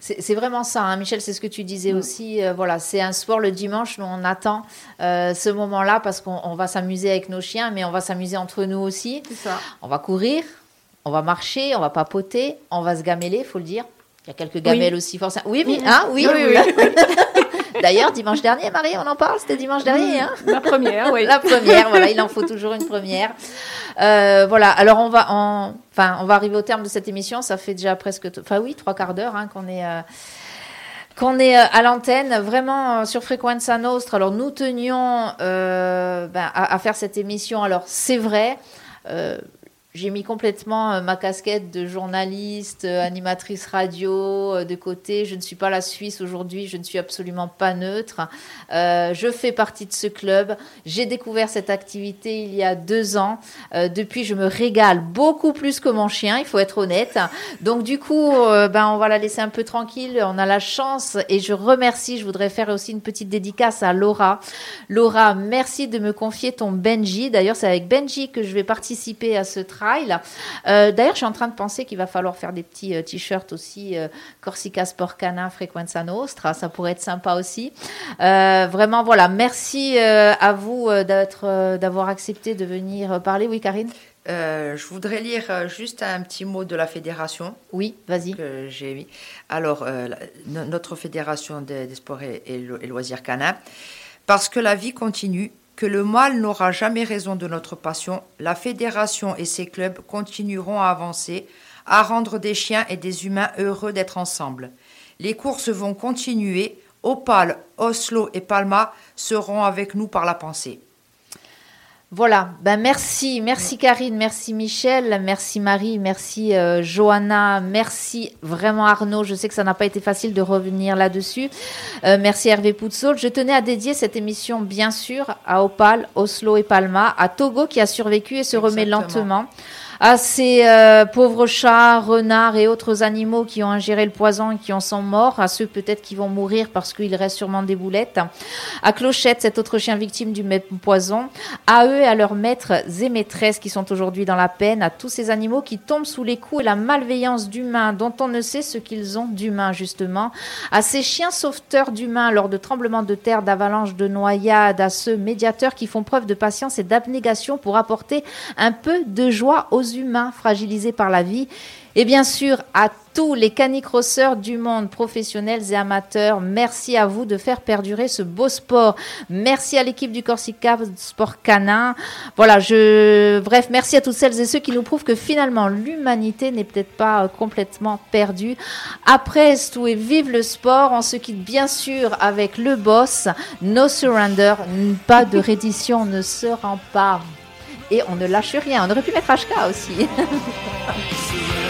C'est vraiment ça, hein, Michel, c'est ce que tu disais mm. aussi. Euh, voilà, c'est un sport le dimanche, on attend euh, ce moment-là parce qu'on va s'amuser avec nos chiens, mais on va s'amuser entre nous aussi. Ça. On va courir, on va marcher, on va papoter, on va se gameler, faut le dire. Il y a quelques gamelles aussi, forcément. Oui, oui, hein, oui, oui, oui. [LAUGHS] D'ailleurs, dimanche dernier, Marie, on en parle, c'était dimanche dernier. Hein la première, oui. [LAUGHS] La première, voilà, il en faut toujours une première. Euh, voilà, alors on va, en, enfin, on va arriver au terme de cette émission. Ça fait déjà presque, enfin oui, trois quarts d'heure hein, qu'on est. Euh, qu'on est euh, à l'antenne, vraiment sur Frequenza Nostre. Alors nous tenions ben, à, à, faire cette émission. Alors c'est vrai, j'ai mis complètement euh, ma casquette de journaliste, euh, animatrice radio euh, de côté. Je ne suis pas la Suisse aujourd'hui, je ne suis absolument pas neutre. je fais partie de ce club. J'ai découvert cette activité il y a deux ans. depuis, je me régale beaucoup plus que mon chien, il faut être honnête. Donc du coup, ben, on va la laisser un peu tranquille. On a la chance et je remercie, je voudrais faire aussi une petite dédicace à Laura. Laura, merci de me confier ton Benji. D'ailleurs, c'est avec Benji que je vais participer à ce travail euh, d'ailleurs, je suis en train de penser qu'il va falloir faire des petits euh, t-shirts aussi euh, Corsica Sport Cana Frequenza Nostra. Ça pourrait être sympa aussi. vraiment, voilà. Merci à vous d'être, d'avoir accepté de venir parler. Oui, Karine? Je voudrais lire juste un petit mot de la fédération. Oui, vas-y. Que j'ai mis. Alors, notre fédération des, sports et, et loisirs canins. Parce que la vie continue, que le mal n'aura jamais raison de notre passion, la fédération et ses clubs continueront à avancer, à rendre des chiens et des humains heureux d'être ensemble. Les courses vont continuer, Opal, Oslo et Palma seront avec nous par la pensée. Voilà, ben merci, merci Karine, merci Michel, merci Marie, merci euh, Johanna, merci vraiment Arnaud. Je sais que ça n'a pas été facile de revenir là-dessus. Euh, merci Hervé Poutsol. Je tenais à dédier cette émission, bien sûr, à Opal, Oslo et Palma, à Togo qui a survécu et se remet lentement à ces euh, pauvres chats, renards et autres animaux qui ont ingéré le poison et qui en sont morts, à ceux peut-être qui vont mourir parce qu'il reste sûrement des boulettes, à Clochette, cet autre chien victime du même poison, à eux et à leurs maîtres et maîtresses qui sont aujourd'hui dans la peine, à tous ces animaux qui tombent sous les coups et la malveillance d'humains dont on ne sait ce qu'ils ont d'humains justement, à ces chiens sauveteurs d'humains lors de tremblements de terre, d'avalanches, de noyades, à ceux médiateurs qui font preuve de patience et d'abnégation pour apporter un peu de joie aux humains fragilisés par la vie. Et bien sûr, à tous les canicrosseurs du monde, professionnels et amateurs, merci à vous de faire perdurer ce beau sport. Merci à l'équipe du Corsica Sport Canin. Voilà, je, bref, merci à toutes celles et ceux qui nous prouvent que finalement l'humanité n'est peut-être pas euh, complètement perdue. Après tout et vive le sport, on se quitte bien sûr avec le boss, No Surrender, pas de reddition ne se rend pas et on ne lâche rien. On aurait pu mettre HK aussi. [LAUGHS]